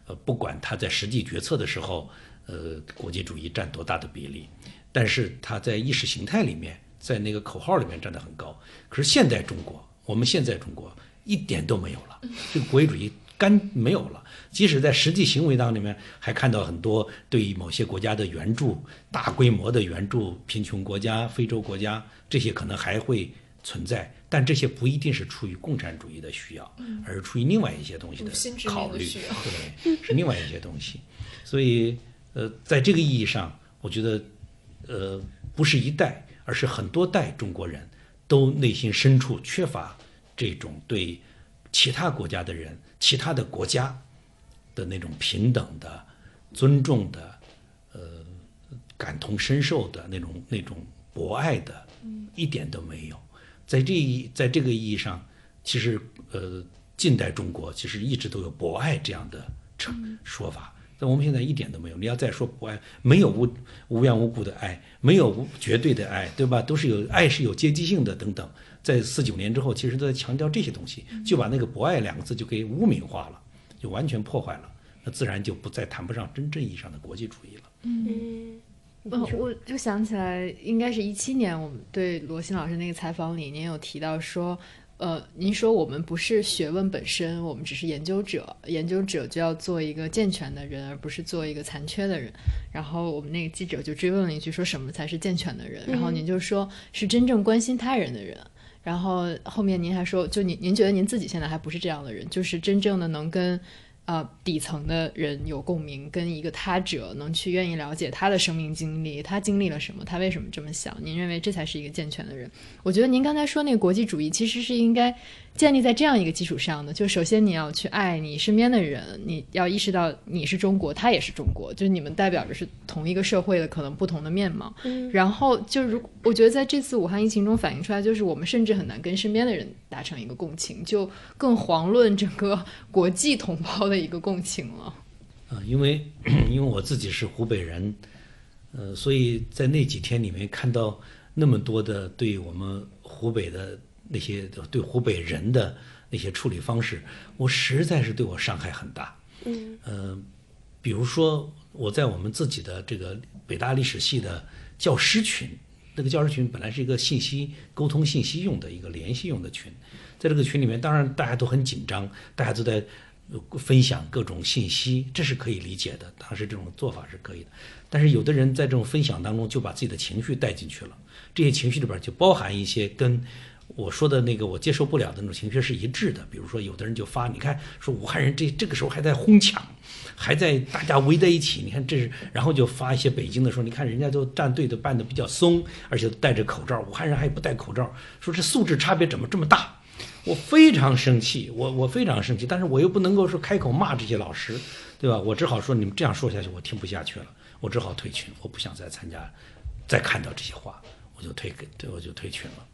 呃，不管他在实际决策的时候，呃，国际主义占多大的比例，但是他在意识形态里面，在那个口号里面占得很高。可是现代中国，我们现在中国。一点都没有了，这个国际主义干没有了。即使在实际行为当里面，还看到很多对于某些国家的援助，大规模的援助贫穷国家、非洲国家，这些可能还会存在，但这些不一定是出于共产主义的需要，而是出于另外一些东西的考虑。对，是另外一些东西。所以，呃，在这个意义上，我觉得，呃，不是一代，而是很多代中国人都内心深处缺乏。这种对其他国家的人、其他的国家的那种平等的、尊重的、呃感同身受的那种、那种博爱的，一点都没有。在这一在这个意义上，其实呃，近代中国其实一直都有博爱这样的称说法，但我们现在一点都没有。你要再说博爱，没有无无缘无故的爱，没有无绝对的爱，对吧？都是有爱是有阶级性的等等。在四九年之后，其实都在强调这些东西，就把那个“博爱”两个字就给污名化了，就完全破坏了，那自然就不再谈不上真正意义上的国际主义了。嗯，我就想起来，应该是一七年，我们对罗新老师那个采访里，您有提到说，呃，您说我们不是学问本身，我们只是研究者，研究者就要做一个健全的人，而不是做一个残缺的人。然后我们那个记者就追问了一句，说什么才是健全的人？然后您就说是真正关心他人的人。然后后面您还说，就您您觉得您自己现在还不是这样的人，就是真正的能跟。呃，底层的人有共鸣，跟一个他者能去愿意了解他的生命经历，他经历了什么，他为什么这么想？您认为这才是一个健全的人？我觉得您刚才说那个国际主义，其实是应该建立在这样一个基础上的。就首先你要去爱你身边的人，你要意识到你是中国，他也是中国，就是你们代表着是同一个社会的可能不同的面貌。然后就如我觉得在这次武汉疫情中反映出来，就是我们甚至很难跟身边的人达成一个共情，就更遑论整个国际同胞的。的一个共情了，啊，因为 *clears throat* 因为我自己是湖北人，呃，所以在那几天里面看到那么多的对我们湖北的那些对湖北人的那些处理方式，我实在是对我伤害很大。嗯呃，比如说我在我们自己的这个北大历史系的教师群，那个教师群本来是一个信息沟通、信息用的一个联系用的群，在这个群里面，当然大家都很紧张，大家都在呃分享各种信息，这是可以理解的，当时这种做法是可以的。但是有的人在这种分享当中就把自己的情绪带进去了，这些情绪里边就包含一些跟我说的那个我接受不了的那种情绪是一致的。比如说，有的人就发，你看说武汉人这这个时候还在哄抢，还在大家围在一起，你看这是，然后就发一些北京的说，你看人家都站队的办的比较松，而且戴着口罩，武汉人还不戴口罩，说这素质差别怎么这么大？我非常生气，我我非常生气，但是我又不能够说开口骂这些老师，对吧？我只好说你们这样说下去，我听不下去了，我只好退群，我不想再参加，再看到这些话，我就退给，对，我就退群了。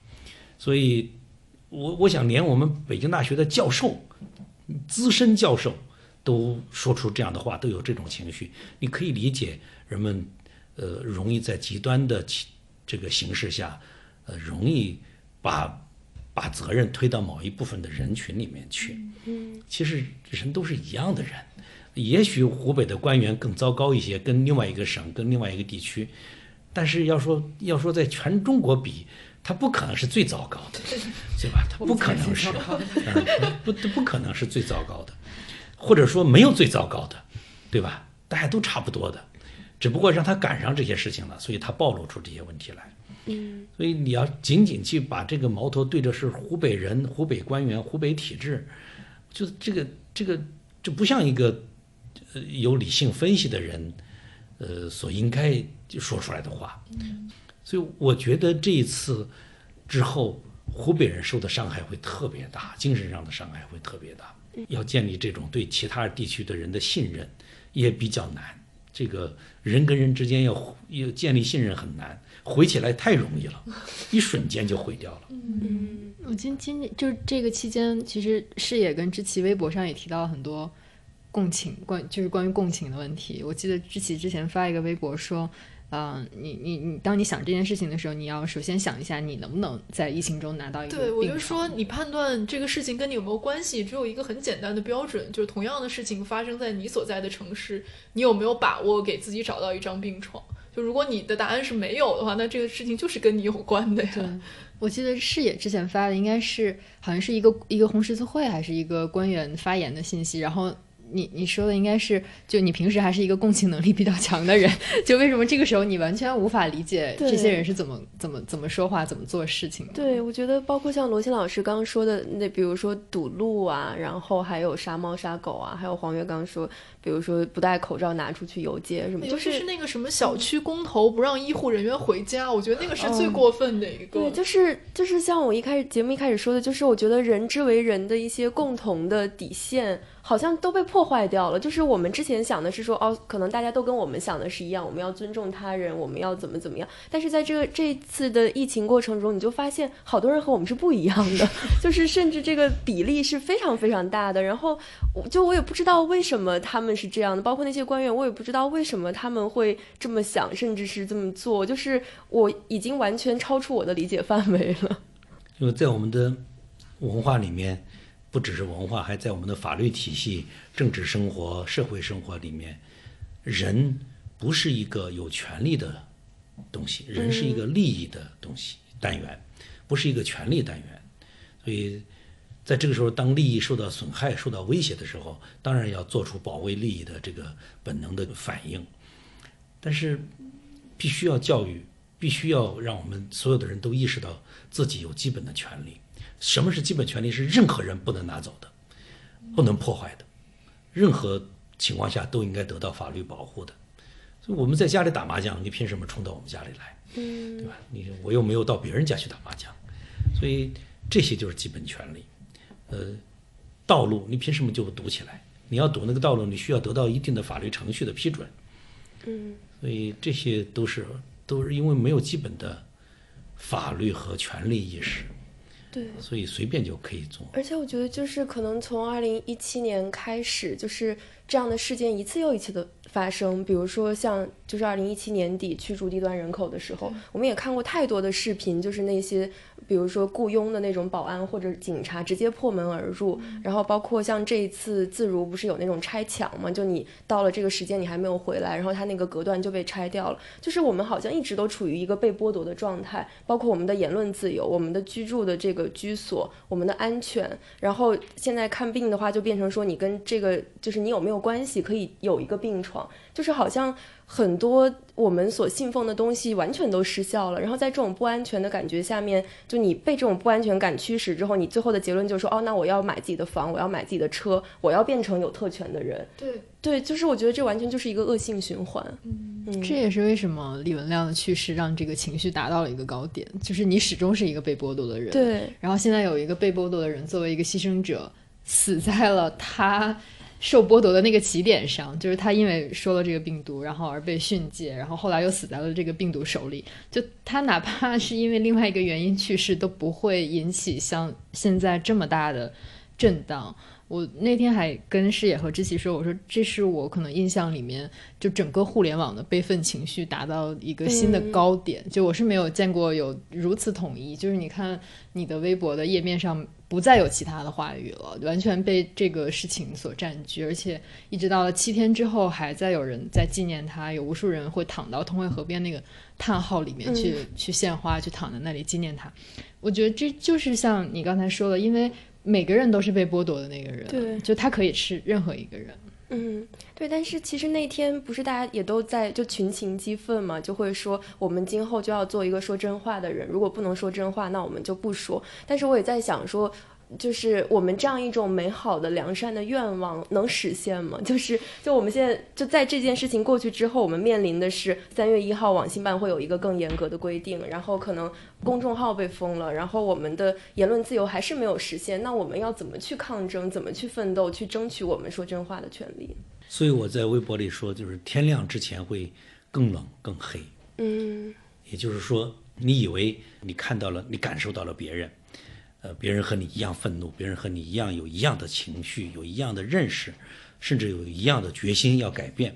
所以，我我想连我们北京大学的教授、资深教授都说出这样的话，都有这种情绪，你可以理解人们呃容易在极端的其这个形势下，呃容易把把责任推到某一部分的人群里面去。嗯其实人都是一样的人，也许湖北的官员更糟糕一些，跟另外一个省、跟另外一个地区，但是要说要说在全中国比，他不可能是最糟糕的，*laughs* 对吧？他不可能是，*laughs* 嗯不不不可能是最糟糕的，或者说没有最糟糕的，对吧？大家都差不多的，只不过让他赶上这些事情了，所以他暴露出这些问题来。嗯所以你要仅仅去把这个矛头对着是湖北人、湖北官员、湖北体制，就这个这个这不像一个呃有理性分析的人，呃所应该说出来的话。所以我觉得这一次之后，湖北人受的伤害会特别大，精神上的伤害会特别大。要建立这种对其他地区的人的信任，也比较难。这个人跟人之间要要建立信任很难，毁起来太容易了，*laughs* 一瞬间就毁掉了。嗯我今今年就是这个期间，其实视野跟知奇微博上也提到了很多共情，关就是关于共情的问题。我记得知奇之前发一个微博说，嗯、你你你，当你想这件事情的时候，你要首先想一下，你能不能在疫情中拿到一个对，我病就说你判断这个事情跟你有没有关系，只有一个很简单的标准，就是同样的事情发生在你所在的城市，你有没有把握给自己找到一张病床？就如果你的答案是没有的话，那这个事情就是跟你有关的呀。对，我记得视野之前发的应该是好像是一个一个红十字会还是一个官员发言的信息，然后你你说的应该是就你平时还是一个共情能力比较强的人，*laughs* 就为什么这个时候你完全无法理解这些人是怎么怎么怎么说话、怎么做事情的？对，我觉得包括像罗欣老师刚刚说的那，比如说堵路啊，然后还有杀猫杀狗啊，还有黄月刚说，比如说不戴口罩拿出去游街什么，就是尤其是那个什么小区公投不让医护人员回家，我觉得那个是最嗯过分的一个。对，就是就是像我一开始节目一开始说的，就是我觉得人之为人的一些共同的底线，好像都被破坏掉了。就是我们之前想的是说，哦，可能大家都跟我们想的是一样，我们要尊重他人，我们要怎么怎么样。但是在这个这次的疫情过程中，你就发现好多人和我们是不一样的，*laughs* 就是甚至这个比例是非常非常大的。然后我就我也不知道为什么他们是这样的，包括那些官员，我也不知道为什么他们会这么想，甚至是这么做。就是我已经完全超出我的理解范围了。因 *laughs* 为在我们的文化里面，不只是文化，还在我们的法律体系、政治生活、社会生活里面，人不是一个有权利的东西，人是一个利益的东西单元，不是一个权利单元。所以，在这个时候，当利益受到损害、受到威胁的时候，当然要做出保卫利益的这个本能的反应。但是，必须要教育，必须要让我们所有的人都意识到自己有基本的权利。什么是基本权利？是任何人不能拿走的，不能破坏的，任何情况下都应该得到法律保护的。所以我们在家里打麻将，你凭什么冲到我们家里来？嗯对吧？你我又没有到别人家去打麻将，所以这些就是基本权利。呃，道路你凭什么就堵起来？你要堵那个道路，你需要得到一定的法律程序的批准。嗯所以这些都是都是因为没有基本的法律和权利意识，对。所以随便就可以做。而且我觉得，就是可能从二零一七年开始，就是这样的事件一次又一次的发生，比如说像就是二零一七年底驱逐低端人口的时候，我们也看过太多的视频，就是那些比如说雇佣的那种保安或者警察直接破门而入，然后包括像这一次自如不是有那种拆墙嘛，就你到了这个时间你还没有回来，然后他那个隔断就被拆掉了，就是我们好像一直都处于一个被剥夺的状态，包括我们的言论自由、我们的居住的这个居所、我们的安全，然后现在看病的话就变成说你跟这个就是你有没有关系可以有一个病床。就是好像很多我们所信奉的东西完全都失效了，然后在这种不安全的感觉下面，就你被这种不安全感驱使之后，你最后的结论就是说，哦，那我要买自己的房，我要买自己的车，我要变成有特权的人。对对，就是我觉得这完全就是一个恶性循环。嗯，这也是为什么李文亮的去世让这个情绪达到了一个高点，就是你始终是一个被剥夺的人。对，然后现在有一个被剥夺的人作为一个牺牲者，死在了他。受剥夺的那个起点上，就是他因为说了这个病毒，然后而被训诫，然后后来又死在了这个病毒手里。就他哪怕是因为另外一个原因去世，都不会引起像现在这么大的震荡。我那天还跟视野和知奇说，我说这是我可能印象里面，就整个互联网的悲愤情绪达到一个新的高点。就我是没有见过有如此统一，就是你看你的微博的页面上不再有其他的话语了，完全被这个事情所占据，而且一直到了七天之后，还在有人在纪念他，有无数人会躺到通惠河边那个 *laughs* 叹号里面去去献花，去躺在那里纪念他。我觉得这就是像你刚才说的，因为。每个人都是被剥夺的那个人，对，就他可以是任何一个人，嗯，对。但是其实那天不是大家也都在就群情激愤嘛，就会说我们今后就要做一个说真话的人，如果不能说真话，那我们就不说。但是我也在想说。就是我们这样一种美好的良善的愿望能实现吗？*laughs* 就是就我们现在就在这件事情过去之后，我们面临的是三月一号网信办会有一个更严格的规定，然后可能公众号被封了，然后我们的言论自由还是没有实现。那我们要怎么去抗争？怎么去奋斗？去争取我们说真话的权利？所以我在微博里说，就是天亮之前会更冷更黑。嗯，也就是说，你以为你看到了，你感受到了别人。呃，别人和你一样愤怒，别人和你一样有一样的情绪，有一样的认识，甚至有一样的决心要改变。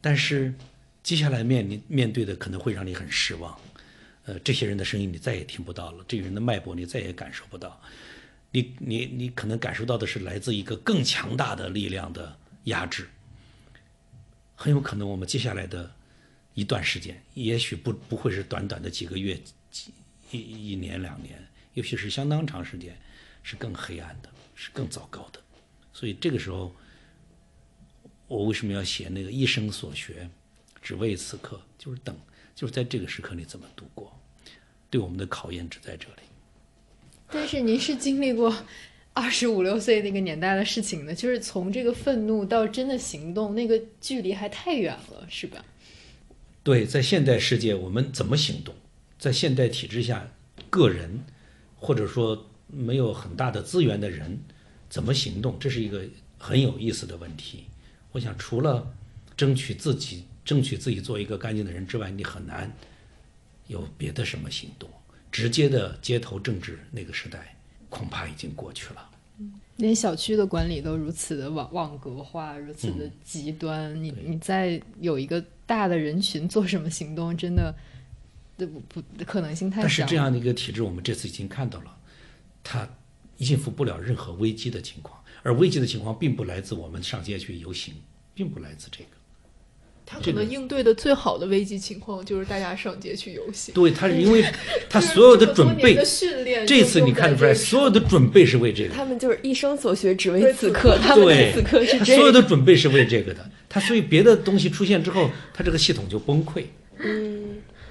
但是，接下来面临面对的可能会让你很失望。呃，这些人的声音你再也听不到了，这个人的脉搏你再也感受不到。你你你可能感受到的是来自一个更强大的力量的压制。很有可能我们接下来的一段时间，也许不不会是短短的几个月、几一一年两年。尤其是相当长时间，是更黑暗的，是更糟糕的。所以这个时候，我为什么要写那个一生所学，只为此刻？就是等，就是在这个时刻你怎么度过？对我们的考验只在这里。但是您是经历过二十五六岁那个年代的事情的，就是从这个愤怒到真的行动，那个距离还太远了，是吧？对，在现代世界，我们怎么行动？在现代体制下，个人。或者说没有很大的资源的人，怎么行动？这是一个很有意思的问题。我想，除了争取自己、争取自己做一个干净的人之外，你很难有别的什么行动。直接的街头政治那个时代，恐怕已经过去了。连小区的管理都如此的网网格化，如此的极端，你你在有一个大的人群做什么行动，真的？不不，可能性太小。但是这样的一个体制，我们这次已经看到了，它应付不了任何危机的情况。而危机的情况并不来自我们上街去游行，并不来自这个。他可能应对的最好的危机情况就是大家上街去游行。对，他是因为 *laughs* 他所有的准备、训练，这次你看得出来，所有的准备是为这个。他们就是一生所学只为此刻，他们此刻是这。所有的准备是为这个的，他所以别的东西出现之后，他这个系统就崩溃。嗯。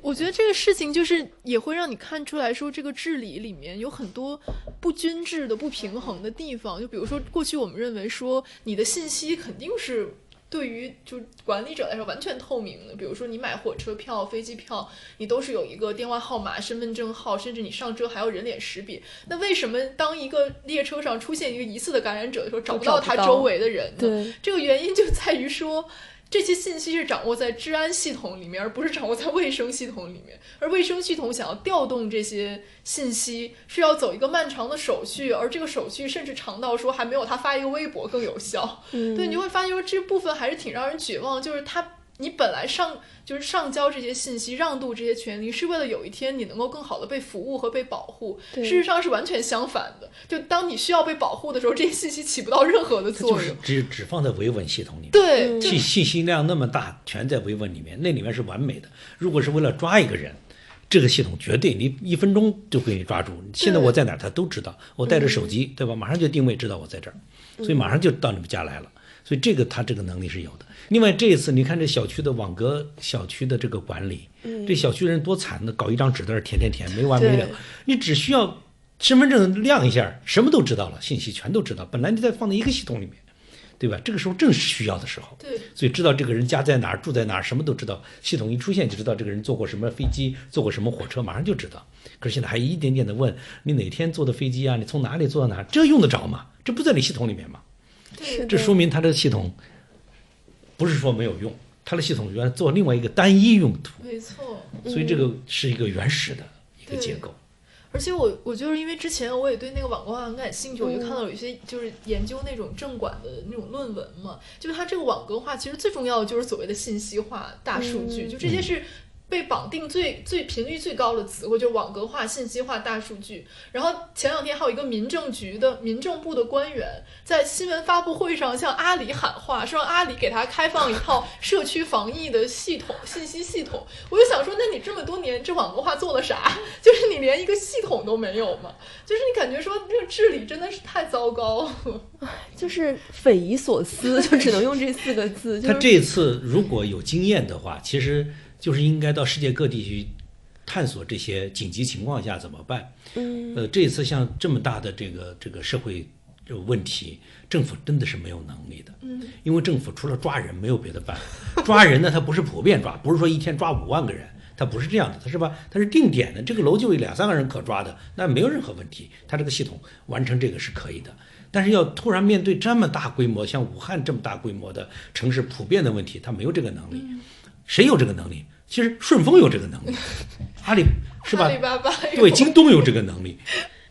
我觉得这个事情就是也会让你看出来说，这个治理里面有很多不均质的、不平衡的地方。就比如说，过去我们认为说，你的信息肯定是对于就管理者来说完全透明的。比如说，你买火车票、飞机票，你都是有一个电话号码、身份证号，甚至你上车还要人脸识别。那为什么当一个列车上出现一个疑似的感染者的时候，找不到他周围的人呢？对，这个原因就在于说。这些信息是掌握在治安系统里面，而不是掌握在卫生系统里面。而卫生系统想要调动这些信息，是要走一个漫长的手续，而这个手续甚至长到说还没有他发一个微博更有效。嗯对，你就会发现说这部分还是挺让人绝望，就是他。你本来上就是上交这些信息，让渡这些权利，是为了有一天你能够更好的被服务和被保护。事实上是完全相反的。就当你需要被保护的时候，这些信息起不到任何的它就是作用。只只放在维稳系统里面。对，信信息量那么大，全在维稳里面，那里面是完美的。如果是为了抓一个人，这个系统绝对你一分钟就给你抓住。现在我在哪儿，他都知道。我带着手机，对吧？马上就定位，知道我在这儿，所以马上就到你们家来了。所以这个他这个能力是有的。另外这一次你看这小区的网格小区的这个管理，这小区人多惨的，搞一张纸在那儿填填填，没完没了。你只需要身份证亮一下，什么都知道了，信息全都知道。本来就在放在一个系统里面，对吧？这个时候正是需要的时候。对所以知道这个人家在哪儿，住在哪儿，什么都知道。系统一出现就知道这个人坐过什么飞机，坐过什么火车，马上就知道。可是现在还一点点的问你哪天坐的飞机啊？你从哪里坐到哪儿？这用得着吗？这不在你系统里面吗？这说明它的系统不是说没有用，它的系统原来做另外一个单一用途，没错。所以这个是一个原始的一个结构。而且我我就是因为之前我也对那个网格化很感兴趣，我就看到有一些就是研究那种政管的那种论文嘛，就是它这个网格化其实最重要的就是所谓的信息化、大数据，嗯就这些是。被绑定最最频率最高的词汇就是网格化、信息化、大数据。然后前两天还有一个民政局的民政部的官员在新闻发布会上向阿里喊话，说让阿里给他开放一套社区防疫的系统信息系统。我就想说，那你这么多年这网格化做了啥？*laughs* 就是你连一个系统都没有吗？就是你感觉说这个治理真的是太糟糕了。*laughs* 就是匪夷所思，就只能用这四个字。就是他这次如果有经验的话，其实就是应该到世界各地去探索这些紧急情况下怎么办。嗯，呃，这次像这么大的这个这个社会这个问题，政府真的是没有能力的。嗯，因为政府除了抓人没有别的办法。抓人呢，它不是普遍抓，不是说一天抓五万个人，它不是这样的，它是吧？它是定点的，这个楼就有两三个人可抓的，那没有任何问题。它这个系统完成这个是可以的。但是要突然面对这么大规模，像武汉这么大规模的城市普遍的问题，它没有这个能力。谁有这个能力？其实顺丰有这个能力，*laughs* 阿里是吧阿？里巴巴对，京东有这个能力。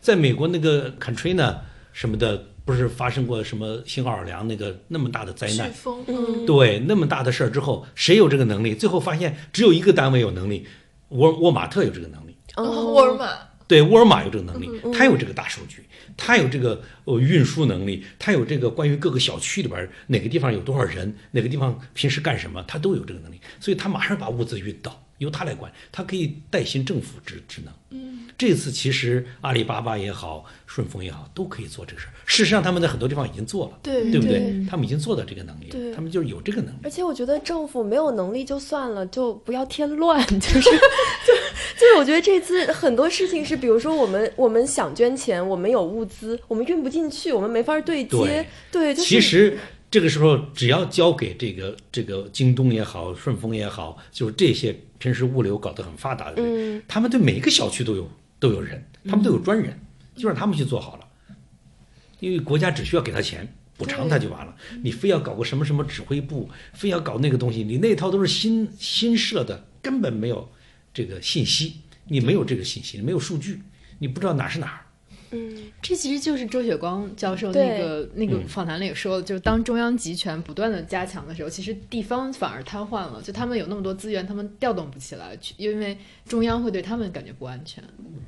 在美国那个 Katrina 什么的，不是发生过什么新奥尔良那个那么大的灾难飓？风，嗯对，那么大的事儿之后，谁有这个能力？最后发现只有一个单位有能力，沃沃玛特有这个能力。沃尔玛，对，沃尔玛有这个能力，嗯他有这个大数据，他有这个呃运输能力，他有这个关于各个小区里边哪个地方有多少人，哪个地方平时干什么，他都有这个能力，所以他马上把物资运到，由他来管，他可以代行政府职职能。嗯，这次其实阿里巴巴也好，顺丰也好，都可以做这个事儿。事实上，他们在很多地方已经做了，对对不对对？他们已经做到这个能力了，他们就是有这个能力。而且我觉得政府没有能力就算了，就不要添乱，*laughs* 就是就就是我觉得这次很多事情是，比如说我们我们想捐钱，我们有物资，我们运不进去，我们没法对接，对对，就是其实这个时候，只要交给这个这个京东也好，顺丰也好，就是这些平时物流搞得很发达的人，嗯他们对每一个小区都有都有人，他们都有专人，就让他们去做好了，因为国家只需要给他钱。补偿他就完了，你非要搞个什么什么指挥部，非要搞那个东西，你那套都是新新设的，根本没有这个信息，你没有这个信息，你没有数据，你不知道哪是哪儿。嗯。这其实就是周雪光教授那个那个嗯。访谈里也说了，就是当中央集权不断的加强的时候，其实地方反而瘫痪了。就他们有那么多资源，他们调动不起来，因为中央会对他们感觉不安全。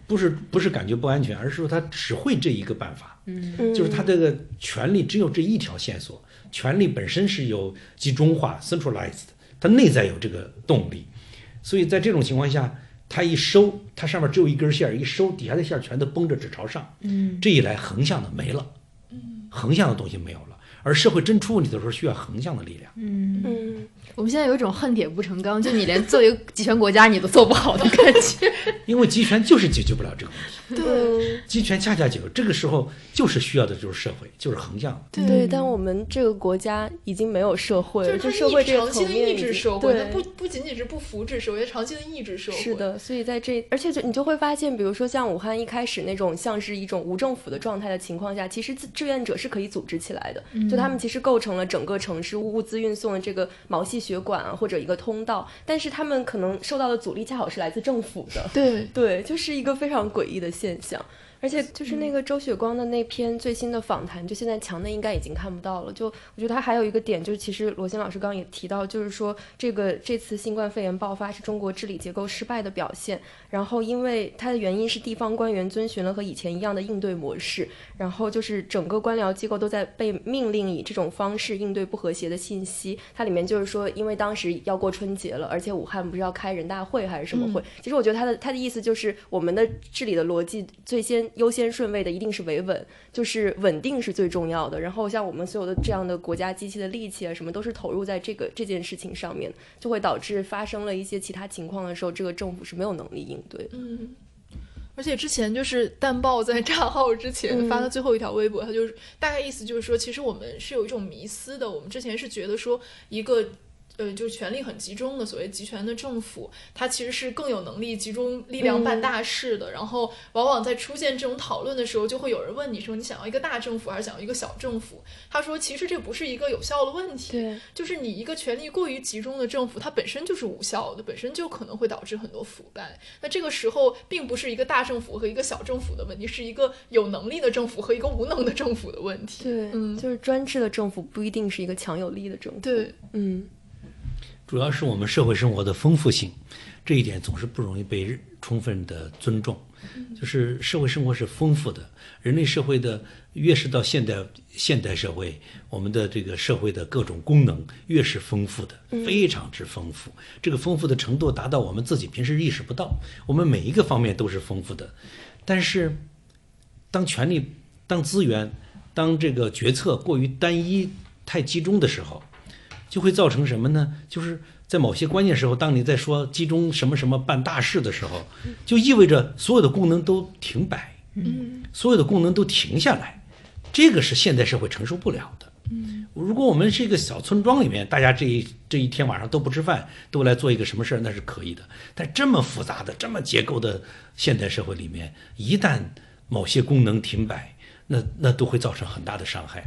不是不是感觉不安全，而是说他只会这一个办法，嗯。嗯，就是他这个权力只有这一条线索，权力本身是有集中化 （centralized），它内在有这个动力，所以在这种情况下，它一收，它上面只有一根线儿，一收，底下的线儿全都绷着只朝上，嗯这一来横向的没了，横向的东西没有了，而社会真出问题的时候需要横向的力量。嗯，嗯，我们现在有一种恨铁不成钢，就你连作为一个集权国家你都做不好的感觉。*laughs* 因为集权就是解决不了这个问题，对集权恰恰解决这个时候就是需要的就是社会，就是横向的。对，但我们这个国家已经没有社会了，就是社会这个长期的抑制社会，不不仅仅是不扶持社会，它长期的抑制社会。是，的，所以在这，而且就你就会发现，比如说像武汉一开始那种像是一种无政府的状态的情况下，其实志志愿者是可以组织起来的。就他们其实构成了整个城市物资运送的这个毛细血管啊，或者一个通道，但是他们可能受到的阻力恰好是来自政府的。对对，就是一个非常诡异的现象。而且就是那个周雪光的那篇最新的访谈，就现在墙内应该已经看不到了。就我觉得他还有一个点，就是其实罗新老师刚刚也提到，就是说这个这次新冠肺炎爆发是中国治理结构失败的表现。然后因为它的原因是地方官员遵循了和以前一样的应对模式，然后就是整个官僚机构都在被命令以这种方式应对不和谐的信息。它里面就是说，因为当时要过春节了，而且武汉不是要开人大会还是什么会？其实我觉得他的他的意思就是，我们的治理的逻辑最先。优先顺位的一定是维稳，就是稳定是最重要的。然后像我们所有的这样的国家机器的力气啊，什么都是投入在这个这件事情上面，就会导致发生了一些其他情况的时候，这个政府是没有能力应对。嗯，而且之前就是淡报在炸号之前发的最后一条微博，他就是大概意思就是说，其实我们是有一种迷思的，我们之前是觉得说一个。呃，就是权力很集中的所谓集权的政府，它其实是更有能力集中力量办大事的。然后，往往在出现这种讨论的时候，就会有人问你说：“你想要一个大政府，还是想要一个小政府？”他说：“其实这不是一个有效的问题，就是你一个权力过于集中的政府，它本身就是无效的，本身就可能会导致很多腐败。那这个时候，并不是一个大政府和一个小政府的问题，是一个有能力的政府和一个无能的政府的问题。对，嗯，就是专制的政府不一定是一个强有力的政府。对，嗯。主要是我们社会生活的丰富性，这一点总是不容易被充分的尊重。就是社会生活是丰富的，人类社会的越是到现代现代社会，我们的这个社会的各种功能越是丰富的，非常之丰富。这个丰富的程度达到我们自己平时意识不到，我们每一个方面都是丰富的。但是，当权力、当资源、当这个决策过于单一、太集中的时候，就会造成什么呢？就是在某些关键时候，当你在说集中什么什么办大事的时候，就意味着所有的功能都停摆，所有的功能都停下来，这个是现代社会承受不了的。如果我们是一个小村庄里面，大家这一这一天晚上都不吃饭，都来做一个什么事儿，那是可以的。但这么复杂的、这么结构的现代社会里面，一旦某些功能停摆，那那都会造成很大的伤害。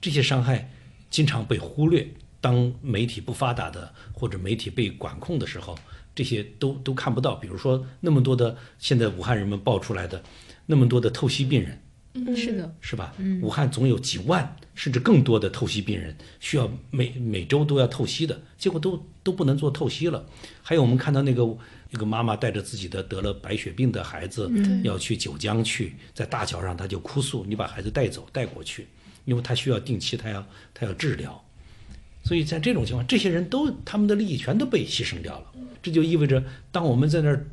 这些伤害经常被忽略。当媒体不发达的或者媒体被管控的时候，这些都都看不到。比如说，那么多的现在武汉人们爆出来的那么多的透析病人，嗯，是的，是吧？武汉总有几万甚至更多的透析病人需要每每周都要透析的，结果都都不能做透析了。还有我们看到那个一个妈妈带着自己的得了白血病的孩子要去九江去，在大桥上他就哭诉：“你把孩子带走，带过去，因为他需要定期，他要他要治疗。”所以在这种情况，这些人都他们的利益全都被牺牲掉了。这就意味着，当我们在那儿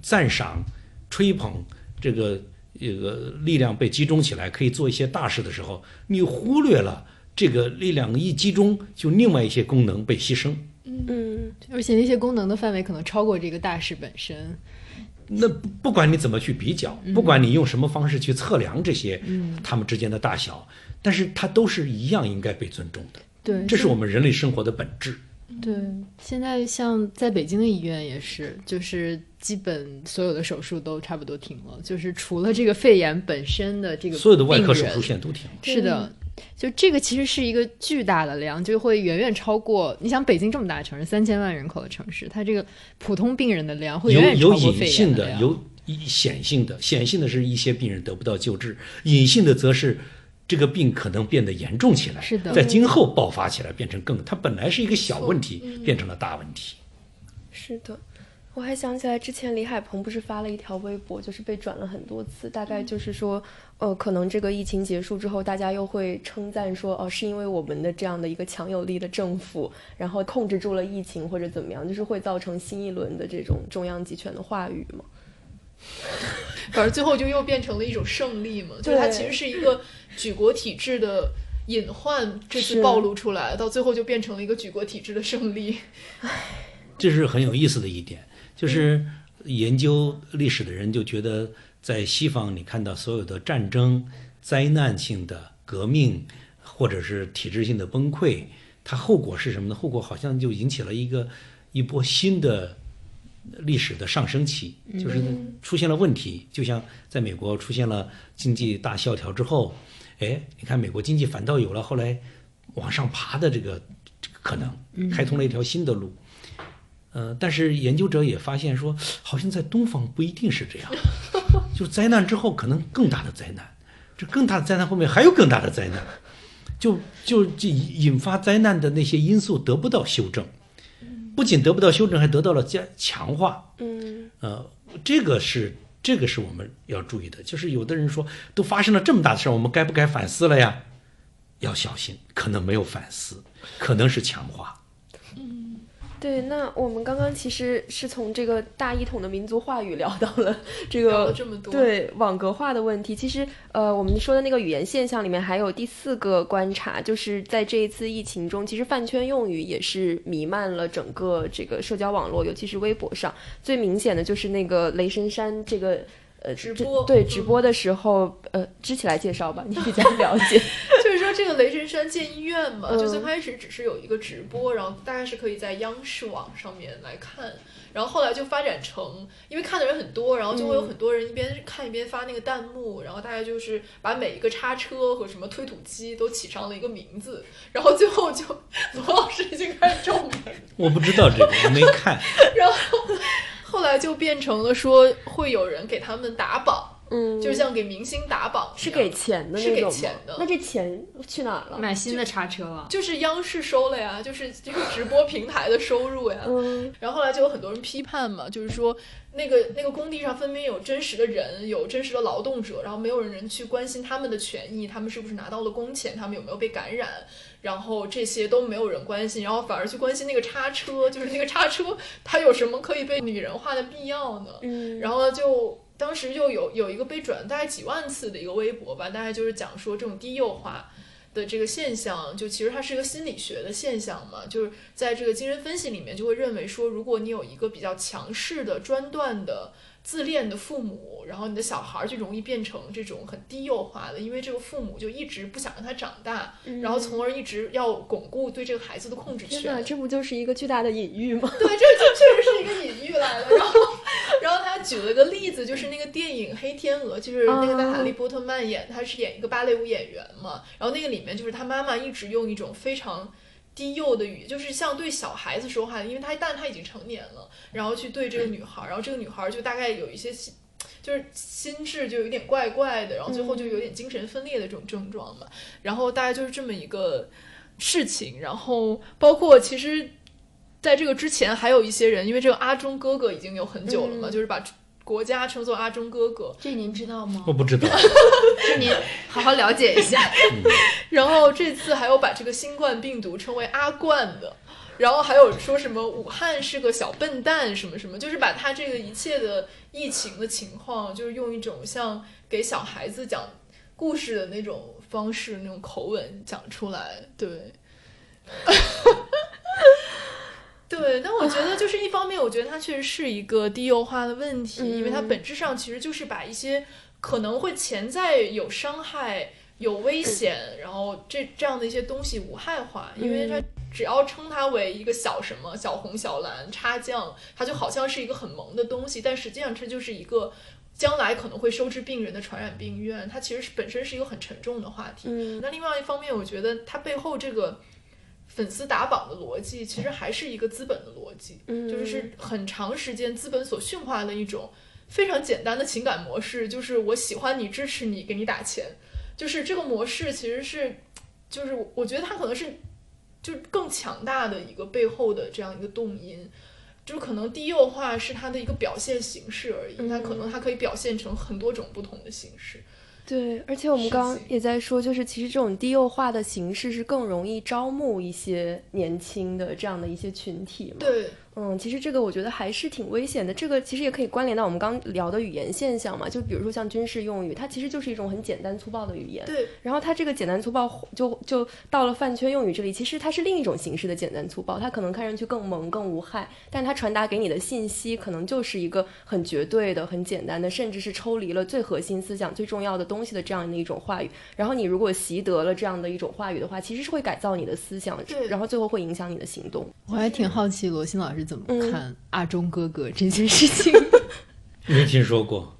赞赏、吹捧这个这个力量被集中起来，可以做一些大事的时候，你忽略了这个力量一集中，就另外一些功能被牺牲。嗯，而且那些功能的范围可能超过这个大事本身。那不管你怎么去比较，不管你用什么方式去测量这些，嗯他们之间的大小，但是它都是一样应该被尊重的。对，这是我们人类生活的本质。对，现在像在北京的医院也是，就是基本所有的手术都差不多停了，就是除了这个肺炎本身的这个所有的外科手术现在都停了。是的，就这个其实是一个巨大的量，就会远远超过你想北京这么大的城市，三千万人口的城市，它这个普通病人的量会远远超过肺炎的。有隐显性的，显性的是一些病人得不到救治，隐性的则是。这个病可能变得严重起来，是的，在今后爆发起来变成更，它本来是一个小问题，变成了大问题。是的，我还想起来之前李海鹏不是发了一条微博，就是被转了很多次，大概就是说，呃，可能这个疫情结束之后，大家又会称赞说，哦，是因为我们的这样的一个强有力的政府，然后控制住了疫情或者怎么样，就是会造成新一轮的这种中央集权的话语嘛。反正最后就又变成了一种胜利嘛，就是它其实是一个举国体制的隐患，这次暴露出来，到最后就变成了一个举国体制的胜利。唉，这是很有意思的一点，就是研究历史的人就觉得，在西方你看到所有的战争、灾难性的革命，或者是体制性的崩溃，它后果是什么呢？后果好像就引起了一个一波新的。历史的上升期就是出现了问题，就像在美国出现了经济大萧条之后，哎，你看美国经济反倒有了后来往上爬的这个这个可能，开通了一条新的路。呃，但是研究者也发现说，好像在东方不一定是这样，*laughs* 就灾难之后可能更大的灾难，这更大的灾难后面还有更大的灾难，就就这引发灾难的那些因素得不到修正，不仅得不到修正，还得到了加强化。嗯呃，这个是这个是我们要注意的，就是有的人说都发生了这么大的事儿，我们该不该反思了呀？要小心，可能没有反思，可能是强化。对，那我们刚刚其实是从这个大一统的民族话语聊到了 *laughs* 这个了这么多对网格化的问题。其实，呃，我们说的那个语言现象里面还有第四个观察，就是在这一次疫情中，其实饭圈用语也是弥漫了整个这个社交网络，尤其是微博上。最明显的就是那个雷神山这个。呃，直播嗯对直播的时候，呃，支起来介绍吧，你比较了解。*laughs* 就是说这个雷神山建医院嘛，嗯就最开始只是有一个直播，然后大家是可以在央视网上面来看，然后后来就发展成，因为看的人很多，然后就会有很多人一边看一边发那个弹幕，然后大家就是把每一个叉车和什么推土机都起上了一个名字，然后最后就 *laughs* 罗老师已经开始皱眉，我不知道这个，我没看。*laughs* 然后后来就变成了说会有人给他们打榜，嗯，就像给明星打榜一样，是给钱的是给钱的那这钱去哪儿了？买新的叉车了。就是央视收了呀，就是 *laughs* 这个直播平台的收入呀。嗯然后后来就有很多人批判嘛，就是说那个那个工地上分明有真实的人，有真实的劳动者，然后没有人去关心他们的权益，他们是不是拿到了工钱，他们有没有被感染，然后这些都没有人关心，然后反而去关心那个叉车，就是那个叉车它有什么可以被拟人化的必要呢？嗯，然后，就当时就有有一个被转大概几万次的一个微博吧，大概就是讲说这种低幼化的这个现象，就其实它是一个心理学的现象嘛，就是在这个精神分析里面就会认为说，如果你有一个比较强势的专断的。自恋的父母，然后你的小孩儿就容易变成这种很低幼化的，因为这个父母就一直不想让他长大，然后从而一直要巩固对这个孩子的控制权。天哪，这不就是一个巨大的隐喻吗？对，这就确实是一个隐喻来的。然后，然后他举了个例子，就是那个电影《黑天鹅》，就是那个娜塔莉波特曼演，她是演一个芭蕾舞演员嘛。然后那个里面就是他妈妈一直用一种非常低幼的语，就是像对小孩子说话，因为他但他已经成年了，然后去对这个女孩，然后这个女孩就大概有一些心。就是心智就有点怪怪的，然后最后就有点精神分裂的这种症状嘛。然后大概就是这么一个事情，然后包括其实在这个之前还有一些人，因为这个阿忠哥哥已经有很久了嘛，嗯就是把国家称作阿忠哥哥，这您知道吗我？不知道。*laughs* 这您好好了解一下。然后这次还有把这个新冠病毒称为阿冠的。然后还有说什么武汉是个小笨蛋什么什么，就是把他这个一切的疫情的情况，就是用一种像给小孩子讲故事的那种方式、那种口吻讲出来。对，*laughs* 对。但我觉得就是一方面，我觉得它确实是一个低幼化的问题，因为它嗯本质上其实就是把一些可能会潜在有伤害。有危险，然后这这样的一些东西无害化，因为它只要称它为一个小什么小红小蓝插酱，它就好像是一个很萌的东西，但实际上这就是一个将来可能会收治病人的传染病院，它其实是本身是一个很沉重的话题。嗯那另外一方面，我觉得它背后这个粉丝打榜的逻辑，其实还是一个资本的逻辑，嗯就是是很长时间资本所驯化的一种非常简单的情感模式，就是我喜欢你，支持你，给你打钱。就是这个模式其实是，就是我觉得它可能是，就是更强大的一个背后的这样一个动因，就是可能低幼化是它的一个表现形式而已，它可能它可以表现成很多种不同的形式。对，而且我们刚刚也在说，就是其实这种低幼化的形式是更容易招募一些年轻的这样的一些群体嘛。对，嗯，其实这个我觉得还是挺危险的。这个其实也可以关联到我们刚聊的语言现象嘛，就比如说像军事用语，它其实就是一种很简单粗暴的语言。对，然后它这个简单粗暴就就到了饭圈用语这里，其实它是另一种形式的简单粗暴，它可能看上去更萌更无害，但它传达给你的信息可能就是一个很绝对的、很简单的，甚至是抽离了最核心思想、最重要的东西的这样的一种话语。然后你如果习得了这样的一种话语的话，其实是会改造你的思想，然后最后会影响你的行动。我还挺好奇罗欣老师怎么嗯看阿忠哥哥这件事情。*laughs* 没听说过。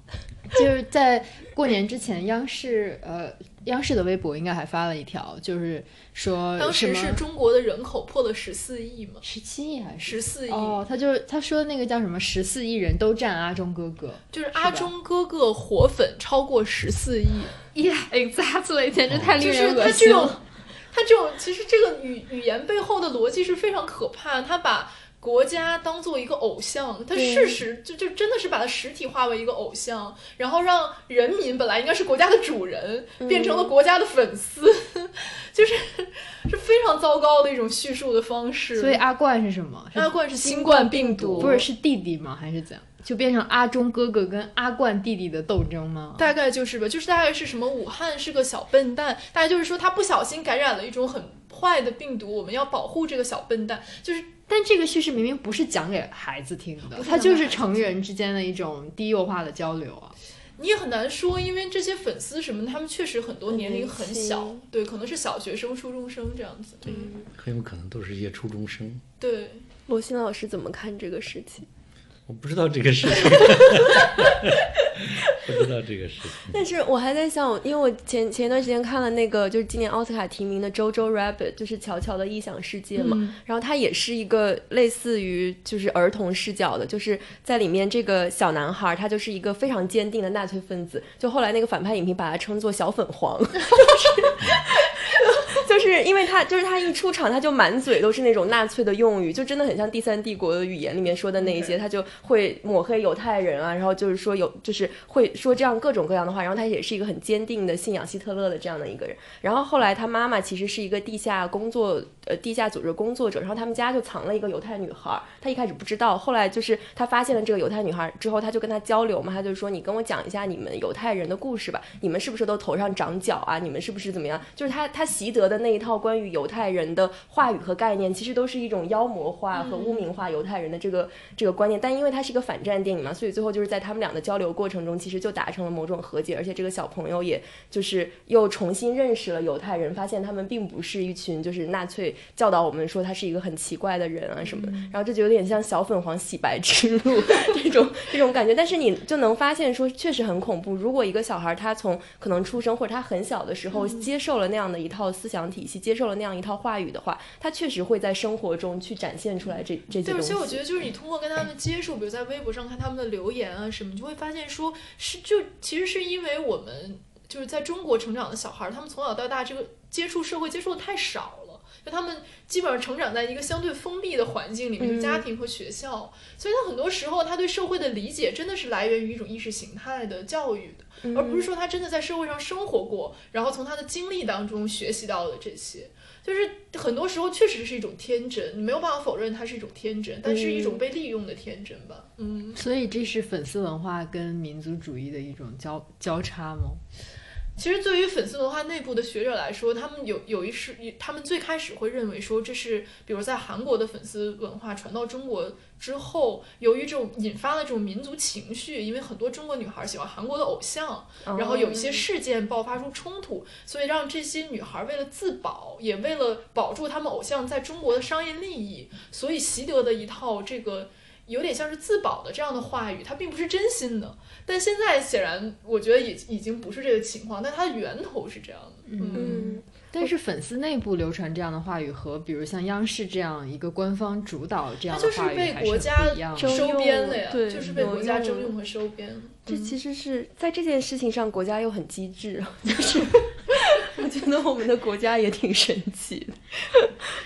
就是在过年之前，央视呃央视的微博应该还发了一条，就是说当时是中国的人口破了十四亿嘛，十七亿还是十四亿，哦，他就是他说那个叫什么十四亿人都站阿忠哥哥就是阿忠哥哥火粉超过十四亿，，*laughs* Yeah exactly，简直太令就是人恶他这种心了。，他这种其实这个语语言背后的逻辑是非常可怕，他把。国家当做一个偶像，他事实就就真的是把它实体化为一个偶像，然后让人民本来应该是国家的主人，变成了国家的粉丝，*laughs* 就是是非常糟糕的一种叙述的方式。所以阿冠是什么？阿冠是新冠病毒，不是是弟弟吗？还是怎样？就变成阿忠哥哥跟阿冠弟弟的斗争吗？大概就是吧，就是大概是什么武汉是个小笨蛋，大概就是说他不小心感染了一种很坏的病毒，我们要保护这个小笨蛋，就是但这个叙事明明不是讲给孩子听的它就是成人之间的一种低幼化的交流啊。你也很难说，因为这些粉丝什么，他们确实很多年龄很很小对，可能是小学生、初中生这样子，对，很有可能都是一些初中生。对，罗欣老师怎么看这个事情？我不知道这个事情，*laughs* 不知道这个事情。但是我还在想，因为我前前一段时间看了那个就是今年奥斯卡提名的《Jojo Rabbit》，就是乔乔的异想世界嘛，嗯然后它也是一个类似于就是儿童视角的，就是在里面这个小男孩他就是一个非常坚定的纳粹分子，就后来那个反派影评把他称作小粉黄，就 *laughs* 是 *laughs* 因为他就是他一出场他就满嘴都是那种纳粹的用语，就真的很像第三帝国的语言里面说的那一些，他就会抹黑犹太人啊，然后就是说有就是会说这样各种各样的话，然后他也是一个很坚定的信仰希特勒的这样的一个人。然后后来他妈妈其实是一个地下工作呃地下组织工作者，然后他们家就藏了一个犹太女孩，他一开始不知道，后来就是他发现了这个犹太女孩之后，他就跟她交流嘛，他就说你跟我讲一下你们犹太人的故事吧，你们是不是都头上长角啊？你们是不是怎么样？就是他他习得的那一套关于犹太人的话语和概念，其实都是一种妖魔化和污名化犹太人的这个这个观念。但因为它是一个反战电影嘛，所以最后就是在他们俩的交流过程中，其实就达成了某种和解，而且这个小朋友也就是又重新认识了犹太人，发现他们并不是一群就是纳粹教导我们说他是一个很奇怪的人啊什么的，然后这就有点像小粉黄洗白之路 *laughs* 这种这种感觉。但是你就能发现说，确实很恐怖。如果一个小孩他从可能出生或者他很小的时候接受了那样的一套思想体系，接受了那样一套话语的话，他确实会在生活中去展现出来这这些对，而东西。且我觉得就是你通过跟他们接触，比如在微博上看他们的留言啊什么，你就会发现说是就其实是因为我们就是在中国成长的小孩儿，他们从小到大这个接触社会接触的太少了。就他们基本上成长在一个相对封闭的环境里面，就嗯家庭和学校，所以他很多时候他对社会的理解真的是来源于一种意识形态的教育而不是说他真的在社会上生活过，然后从他的经历当中学习到的这些。就是很多时候确实是一种天真，你没有办法否认它是一种天真，但是一种被利用的天真吧。嗯，所以这是粉丝文化跟民族主义的一种交交叉吗？其实对于粉丝文化内部的学者来说，他们有有一是，他们最开始会认为说这是，比如在韩国的粉丝文化传到中国之后，由于这种引发了这种民族情绪，因为很多中国女孩喜欢韩国的偶像，然后有一些事件爆发出冲突，所以让这些女孩为了自保，也为了保住他们偶像在中国的商业利益，所以习得的一套这个有点像是自保的这样的话语，它并不是真心的。但现在显然，我觉得已已经不是这个情况，但它的源头是这样的。嗯，嗯，但是粉丝内部流传这样的话语和比如像央视这样一个官方主导这样的它就是被话语还是国家不一样的。征收编了呀，对就是被国家征用和收编。这嗯其实是在这件事情上，国家又很机智，就是 *laughs* 我觉得我们的国家也挺神奇的。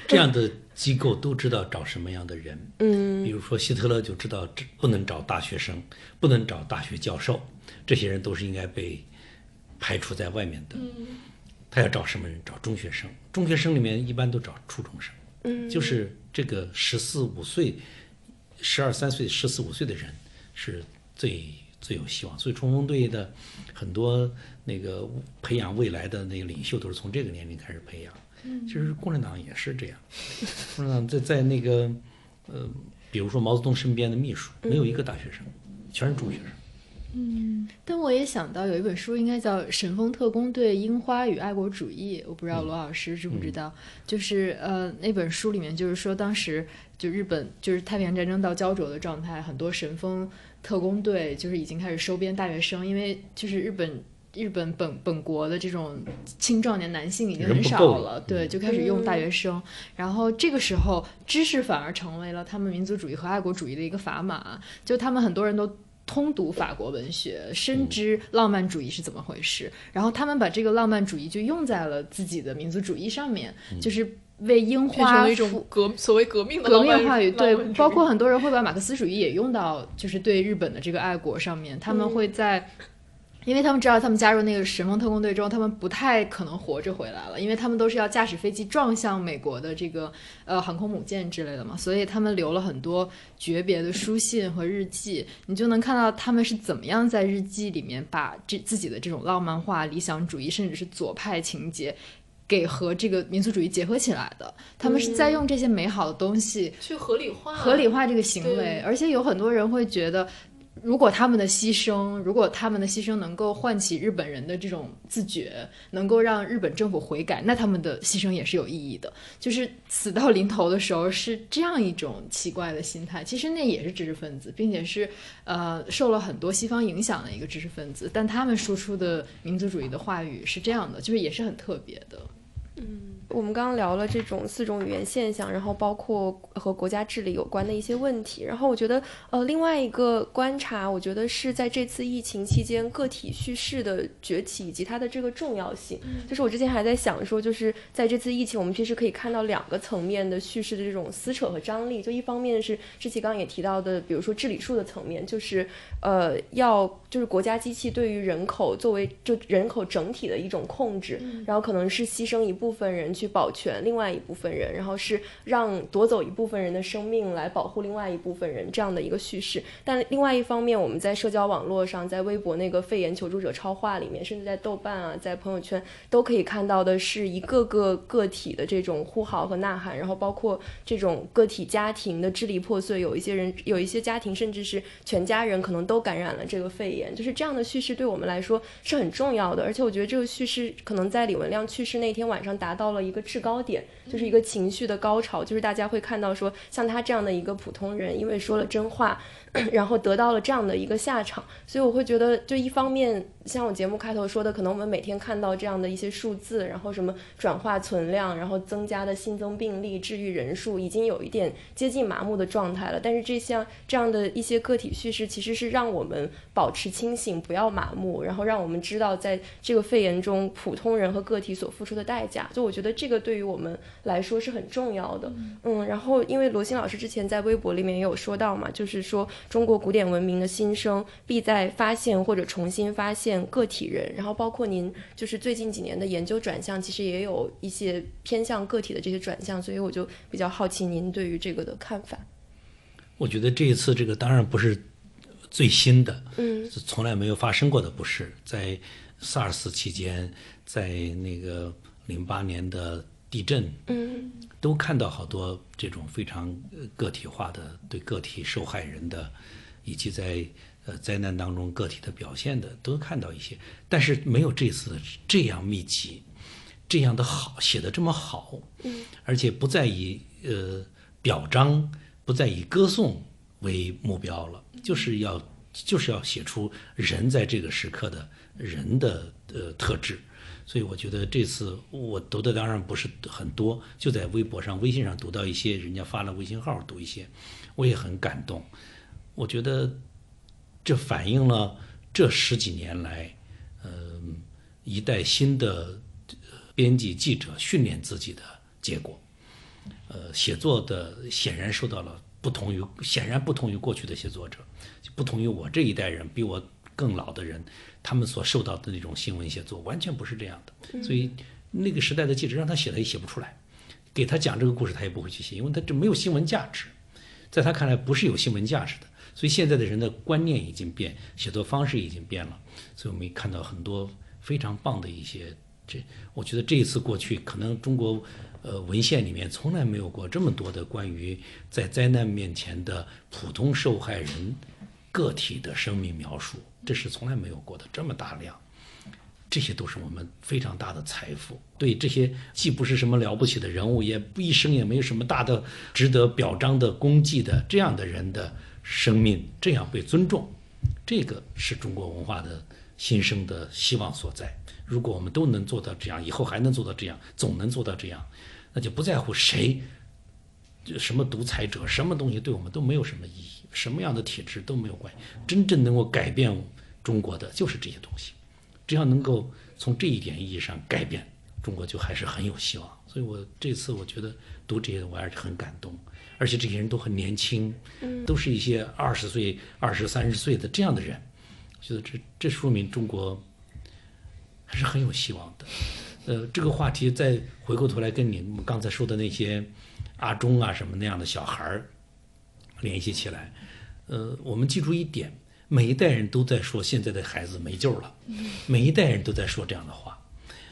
这样的机构都知道找什么样的人，嗯比如说希特勒就知道这不能找大学生，不能找大学教授，这些人都是应该被排除在外面的。他要找什么人？找中学生。中学生里面一般都找初中生，嗯，就是这个十四五岁、十二三岁、十四五岁的人是最最有希望。所以冲锋队的很多那个培养未来的那个领袖都是从这个年龄开始培养。其实共产党也是这样，*laughs* 共产党在在那个呃，比如说毛泽东身边的秘书没有一个大学生，全是中学生。嗯。但我也想到有一本书，应该叫《神风特工队：樱花与爱国主义》，我不知道罗老师知不知道。就是呃，那本书里面就是说，当时就日本就是太平洋战争到焦灼的状态，很多神风特工队就是已经开始收编大学生，因为就是日本日本本本国的这种青壮年男性已经很少了，了对，就开始用大学生。然后这个时候，知识反而成为了他们民族主义和爱国主义的一个砝码。就他们很多人都通读法国文学，深嗯知浪漫主义是怎么回事，然后他们把这个浪漫主义就用在了自己的民族主义上面，嗯就是为樱花了一种革所谓革命的革命话语，对包括很多人会把马克思主义也用到，就是对日本的这个爱国上面，他们会在。因为他们知道，他们加入那个神风特工队之后，他们不太可能活着回来了，因为他们都是要驾驶飞机撞向美国的这个呃航空母舰之类的嘛，所以他们留了很多诀别的书信和日记，你就能看到他们是怎么样在日记里面把这自己的这种浪漫化、理想主义，甚至是左派情节。给和这个民族主义结合起来的，他们是在用这些美好的东西去合理化合理化这个行为，而且有很多人会觉得，如果他们的牺牲，如果他们的牺牲能够唤起日本人的这种自觉，能够让日本政府悔改，那他们的牺牲也是有意义的。就是死到临头的时候是这样一种奇怪的心态，其实那也是知识分子，并且是呃受了很多西方影响的一个知识分子，但他们输出的民族主义的话语是这样的，就是也是很特别的。嗯我们刚刚聊了这种四种语言现象，然后包括和国家治理有关的一些问题。然后我觉得，呃，另外一个观察，我觉得是在这次疫情期间，个体叙事的崛起以及它的这个重要性。就是我之前还在想说，就是在这次疫情，我们其实可以看到两个层面的叙事的这种撕扯和张力。就一方面是志奇刚刚也提到的，比如说治理术的层面，就是呃，要就是国家机器对于人口作为就人口整体的一种控制，然后可能是牺牲一部分人去保全另外一部分人，然后是让夺走一部分人的生命来保护另外一部分人这样的一个叙事。但另外一方面，我们在社交网络上，在微博那个肺炎求助者超话里面，甚至在豆瓣啊，在朋友圈都可以看到的是一个个个体的这种呼号和呐喊，然后包括这种个体家庭的支离破碎，有一些人，有一些家庭甚至是全家人可能都感染了这个肺炎，就是这样的叙事对我们来说是很重要的。而且我觉得这个叙事可能在李文亮去世那天晚上达到了一个制高点，就是一个情绪的高潮，就是大家会看到说，像他这样的一个普通人，因为说了真话，*clears throat* 然后得到了这样的一个下场，所以我会觉得，就一方面，像我节目开头说的，可能我们每天看到这样的一些数字，然后什么转化存量，然后增加的新增病例、治愈人数，已经有一点接近麻木的状态了。但是这项这样的一些个体叙事，其实是让我们保持清醒，不要麻木，然后让我们知道在这个肺炎中，普通人和个体所付出的代价。就我觉得这个对于我们来说是很重要的。嗯，然后因为罗欣老师之前在微博里面也有说到嘛，就是说中国古典文明的新生必在发现或者重新发现个体人，然后包括您就是最近几年的研究转向，其实也有一些偏向个体的这些转向，所以我就比较好奇您对于这个的看法。我觉得这一次这个当然不是最新的，嗯是从来没有发生过的，不是在 SARS 期间，在那个零八年的地震，嗯。都看到好多这种非常呃个体化的对个体受害人的，以及在呃灾难当中个体的表现的，都看到一些，但是没有这次这样密集，这样的好写的这么好，嗯。而且不再以呃表彰，不再以歌颂为目标了，就是要就是要写出人在这个时刻的人的呃特质。所以我觉得这次我读的当然不是很多，就在微博上、微信上读到一些人家发了微信号读一些，我也很感动。我觉得这反映了这十几年来，呃，一代新的编辑记者训练自己的结果。呃，写作的显然受到了不同于显然不同于过去的写作者，就不同于我这一代人比我更老的人，他们所受到的那种新闻写作完全不是这样的。所以那个时代的记者让他写他也写不出来，给他讲这个故事他也不会去写，因为他这没有新闻价值，在他看来不是有新闻价值的。所以现在的人的观念已经变，写作方式已经变了，所以我们看到很多非常棒的一些。这我觉得这一次过去，可能中国呃文献里面从来没有过这么多的关于在灾难面前的普通受害人个体的生命描述，这是从来没有过的这么大量。这些都是我们非常大的财富。对这些既不是什么了不起的人物，也不一生也没有什么大的值得表彰的功绩的这样的人的生命，这样被尊重，这个是中国文化的新生的希望所在。如果我们都能做到这样，以后还能做到这样，总能做到这样，那就不在乎谁，什么独裁者，什么东西对我们都没有什么意义，什么样的体制都没有关系。真正能够改变中国的就是这些东西，只要能够从这一点意义上改变中国，就还是很有希望。所以我这次我觉得读这些我还是很感动，而且这些人都很年轻，都是一些二十岁、二十三十岁的这样的人，我觉得这这说明中国还是很有希望的。呃，这个话题再回过头来跟你们刚才说的那些阿忠啊什么那样的小孩儿联系起来，呃，我们记住一点，每一代人都在说现在的孩子没救了，每一代人都在说这样的话。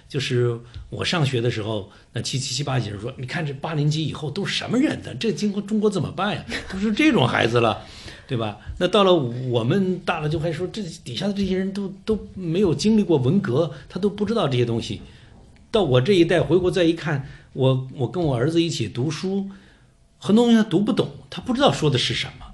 就是我上学的时候，那七七七八几人说，你看这八零级以后都是什么人呢？这今后中国怎么办呀？都是这种孩子了，对吧？那到了我们大了，就还说这底下的这些人都都没有经历过文革，他都不知道这些东西。到我这一代回国再一看，我我跟我儿子一起读书，很多东西他读不懂，他不知道说的是什么。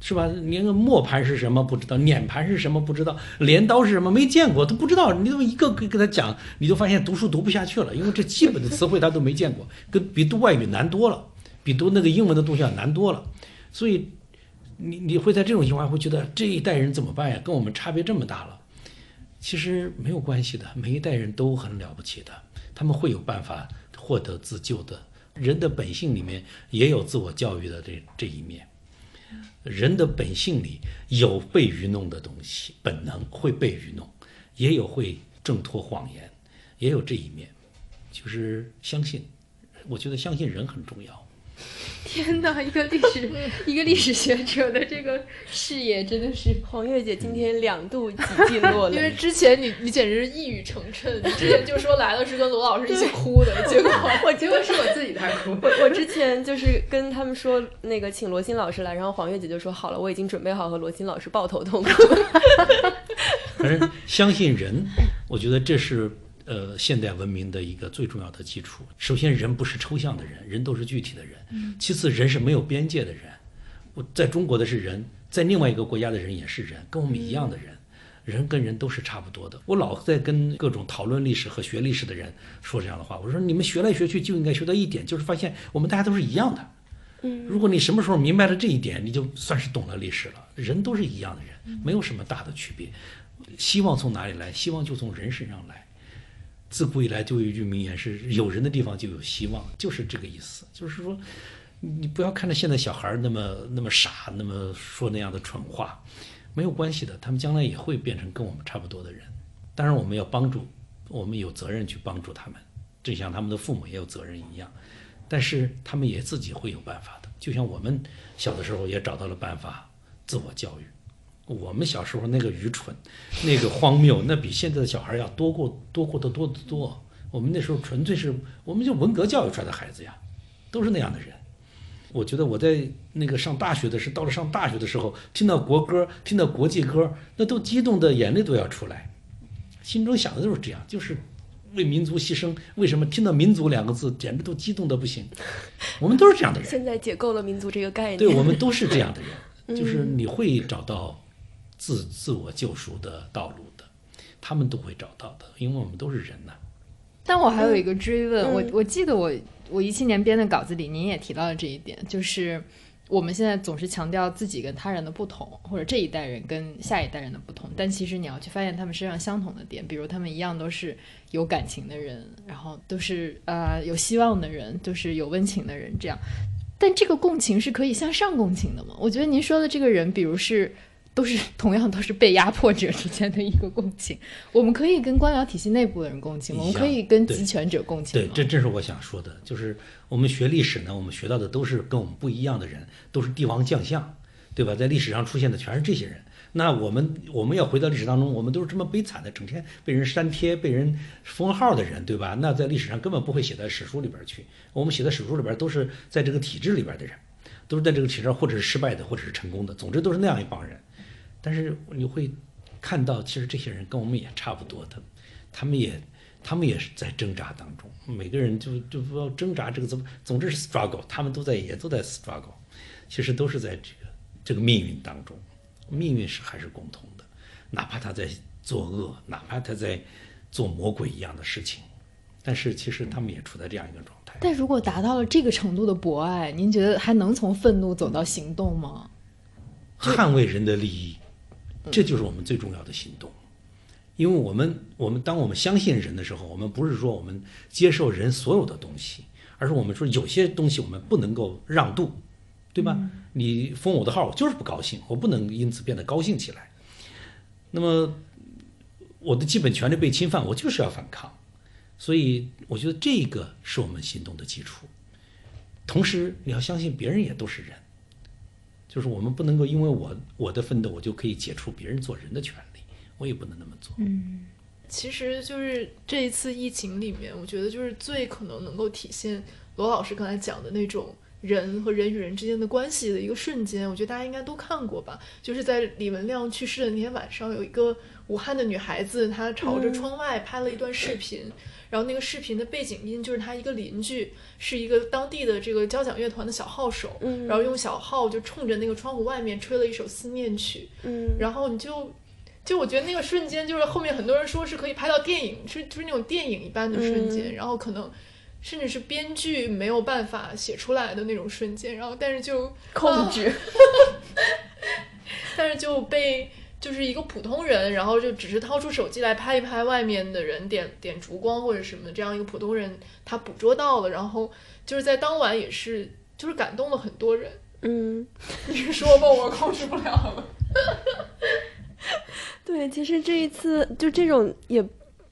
是吧？连个磨盘是什么不知道，碾盘是什么不知道，镰刀是什么没见过，都不知道。你怎么一个个给他讲，你就发现读书读不下去了，因为这基本的词汇他都没见过，跟比读外语难多了，比读那个英文的东西要难多了。所以，你你会在这种情况会觉得这一代人怎么办呀？跟我们差别这么大了。其实没有关系的，每一代人都很了不起的，他们会有办法获得自救的。人的本性里面也有自我教育的这这一面。人的本性里有被愚弄的东西，本能会被愚弄，也有会挣脱谎言，也有这一面，就是相信。我觉得相信人很重要。*laughs* 天哪，一个历史一个历史学者的这个视野真的是 *laughs* 黄月姐今天两度几近落泪，*laughs* 因为之前你你简直是一语成谶，你之前就说来了是跟罗老师一起哭的，结果我结果是我自己在哭。我我之前就是跟他们说那个请罗新老师来，然后黄月姐就说好了，我已经准备好和罗新老师抱头痛哭。反正相信人，我觉得这是。呃，现代文明的一个最重要的基础。首先，人不是抽象的人，人都是具体的人。其次，人是没有边界的人。我在中国的是人，在另外一个国家的人也是人，跟我们一样的人。人跟人都是差不多的。我老在跟各种讨论历史和学历史的人说这样的话。我说，你们学来学去就应该学到一点，就是发现我们大家都是一样的。嗯，如果你什么时候明白了这一点，你就算是懂了历史了。人都是一样的人，没有什么大的区别。希望从哪里来？希望就从人身上来。自古以来就有一句名言是“有人的地方就有希望”，就是这个意思。就是说，你不要看着现在小孩那么那么傻，那么说那样的蠢话，没有关系的，他们将来也会变成跟我们差不多的人。当然，我们要帮助，我们有责任去帮助他们，就像他们的父母也有责任一样。但是他们也自己会有办法的，就像我们小的时候也找到了办法自我教育。我们小时候那个愚蠢，*laughs* 那个荒谬，那比现在的小孩要多过多过得多得多。我们那时候纯粹是，我们就文革教育出来的孩子呀，都是那样的人。我觉得我在那个上大学的时，到了上大学的时候，听到国歌，听到国际歌，那都激动的眼泪都要出来，心中想的就是这样，就是为民族牺牲。为什么听到“民族”两个字，简直都激动的不行？我们都是这样的人。现在解构了民族这个概念，对我们都是这样的人，*laughs* 就是你会找到。自自我救赎的道路的，他们都会找到的，因为我们都是人呐。但我还有一个追问，我我记得我我一七年编的稿子里，您也提到了这一点，就是我们现在总是强调自己跟他人的不同，或者这一代人跟下一代人的不同，但其实你要去发现他们身上相同的点，比如他们一样都是有感情的人，然后都是呃有希望的人，都是有温情的人，这样。但这个共情是可以向上共情的吗？我觉得您说的这个人，比如是。都是同样都是被压迫者之间的一个共情，我们可以跟官僚体系内部的人共情，我们可以跟集权者共情。对，这正是我想说的，就是我们学历史呢，我们学到的都是跟我们不一样的人，都是帝王将相，对吧？在历史上出现的全是这些人。那我们我们要回到历史当中，我们都是这么悲惨的，整天被人删帖、被人封号的人，对吧？那在历史上根本不会写在史书里边去。我们写在史书里边都是在这个体制里边的人，都是在这个体制或者是失败的，或者是成功的，总之都是那样一帮人。但是你会看到，其实这些人跟我们也差不多的，他们也，他们也是在挣扎当中。每个人就就不要挣扎这个怎么，总之是 struggle，他们都在也都在 struggle，其实都是在这个这个命运当中，命运是还是共同的，哪怕他在作恶，哪怕他在做魔鬼一样的事情，但是其实他们也处在这样一个状态。但如果达到了这个程度的博爱，您觉得还能从愤怒走到行动吗？捍卫人的利益，这就是我们最重要的行动。因为我们，我们当我们相信人的时候，我们不是说我们接受人所有的东西，而是我们说有些东西我们不能够让渡，对吧？你封我的号，我就是不高兴，我不能因此变得高兴起来。那么我的基本权利被侵犯，我就是要反抗。所以我觉得这个是我们行动的基础。同时，你要相信别人也都是人，就是我们不能够因为我我的奋斗，我就可以解除别人做人的权利。我也不能那么做。嗯，其实就是这一次疫情里面，我觉得就是最可能能够体现罗老师刚才讲的那种人和人与人之间的关系的一个瞬间。我觉得大家应该都看过吧？就是在李文亮去世的那天晚上，有一个武汉的女孩子，她朝着窗外拍了一段视频，然后那个视频的背景音就是她一个邻居，是一个当地的这个交响乐团的小号手，嗯然后用小号就冲着那个窗户外面吹了一首思念曲，嗯然后你就，就我觉得那个瞬间，就是后面很多人说是可以拍到电影，是就是那种电影一般的瞬间，嗯然后可能甚至是编剧没有办法写出来的那种瞬间，然后但是就控制，*laughs* 但是就被就是一个普通人，然后就只是掏出手机来拍一拍外面的人点点烛光或者什么，这样一个普通人他捕捉到了，然后就是在当晚也是就是感动了很多人。嗯。*laughs* 你说吧，我控制不了了。*laughs* 对，其实这一次就这种也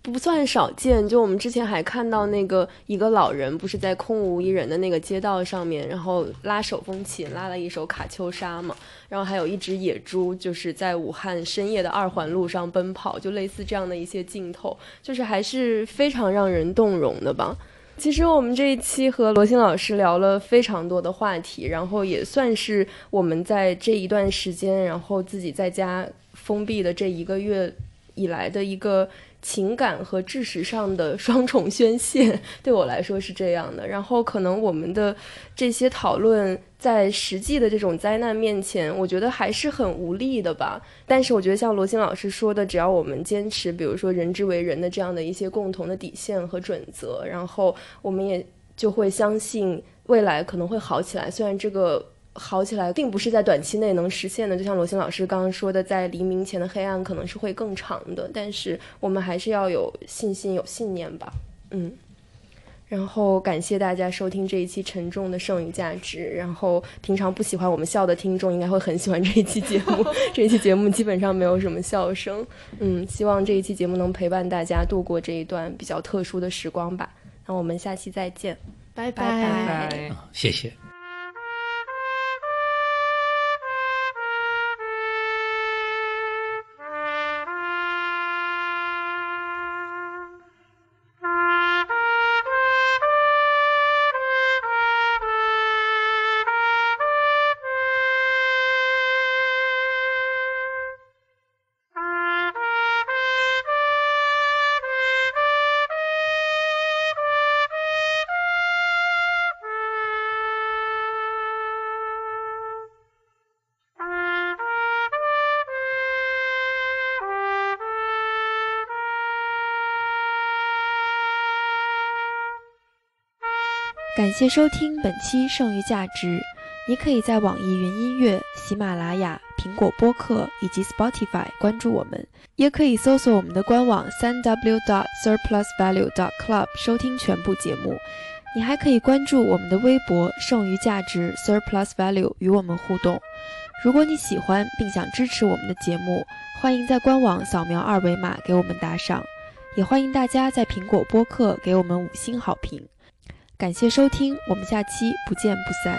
不算少见。就我们之前还看到那个一个老人，不是在空无一人的那个街道上面，然后拉手风琴，拉了一首卡秋莎嘛。然后还有一只野猪，就是在武汉深夜的二环路上奔跑，就类似这样的一些镜头，就是还是非常让人动容的吧。其实我们这一期和罗欣老师聊了非常多的话题，然后也算是我们在这一段时间，然后自己在家封闭的这一个月以来的一个情感和知识上的双重宣泄，对我来说是这样的。然后可能我们的这些讨论，在实际的这种灾难面前，我觉得还是很无力的吧。但是我觉得像罗欣老师说的，只要我们坚持，比如说人之为人的这样的一些共同的底线和准则，然后我们也就会相信未来可能会好起来。虽然这个好起来并不是在短期内能实现的，就像罗欣老师刚刚说的，在黎明前的黑暗可能是会更长的，但是我们还是要有信心、有信念吧。嗯。然后感谢大家收听这一期沉重的剩余价值。然后平常不喜欢我们笑的听众应该会很喜欢这一期节目。*laughs* 这一期节目基本上没有什么笑声。嗯，希望这一期节目能陪伴大家度过这一段比较特殊的时光吧。那我们下期再见，拜拜拜拜。啊，谢谢。感谢收听本期《剩余价值》，你可以在网易云音乐、喜马拉雅、苹果播客以及 Spotify 关注我们，也可以搜索我们的官网三 w dot surplusvalue dot club 收听全部节目。你还可以关注我们的微博“剩余价值 Surplus Value” 与我们互动。如果你喜欢并想支持我们的节目，欢迎在官网扫描二维码给我们打赏，也欢迎大家在苹果播客给我们五星好评。感谢收听，我们下期不见不散。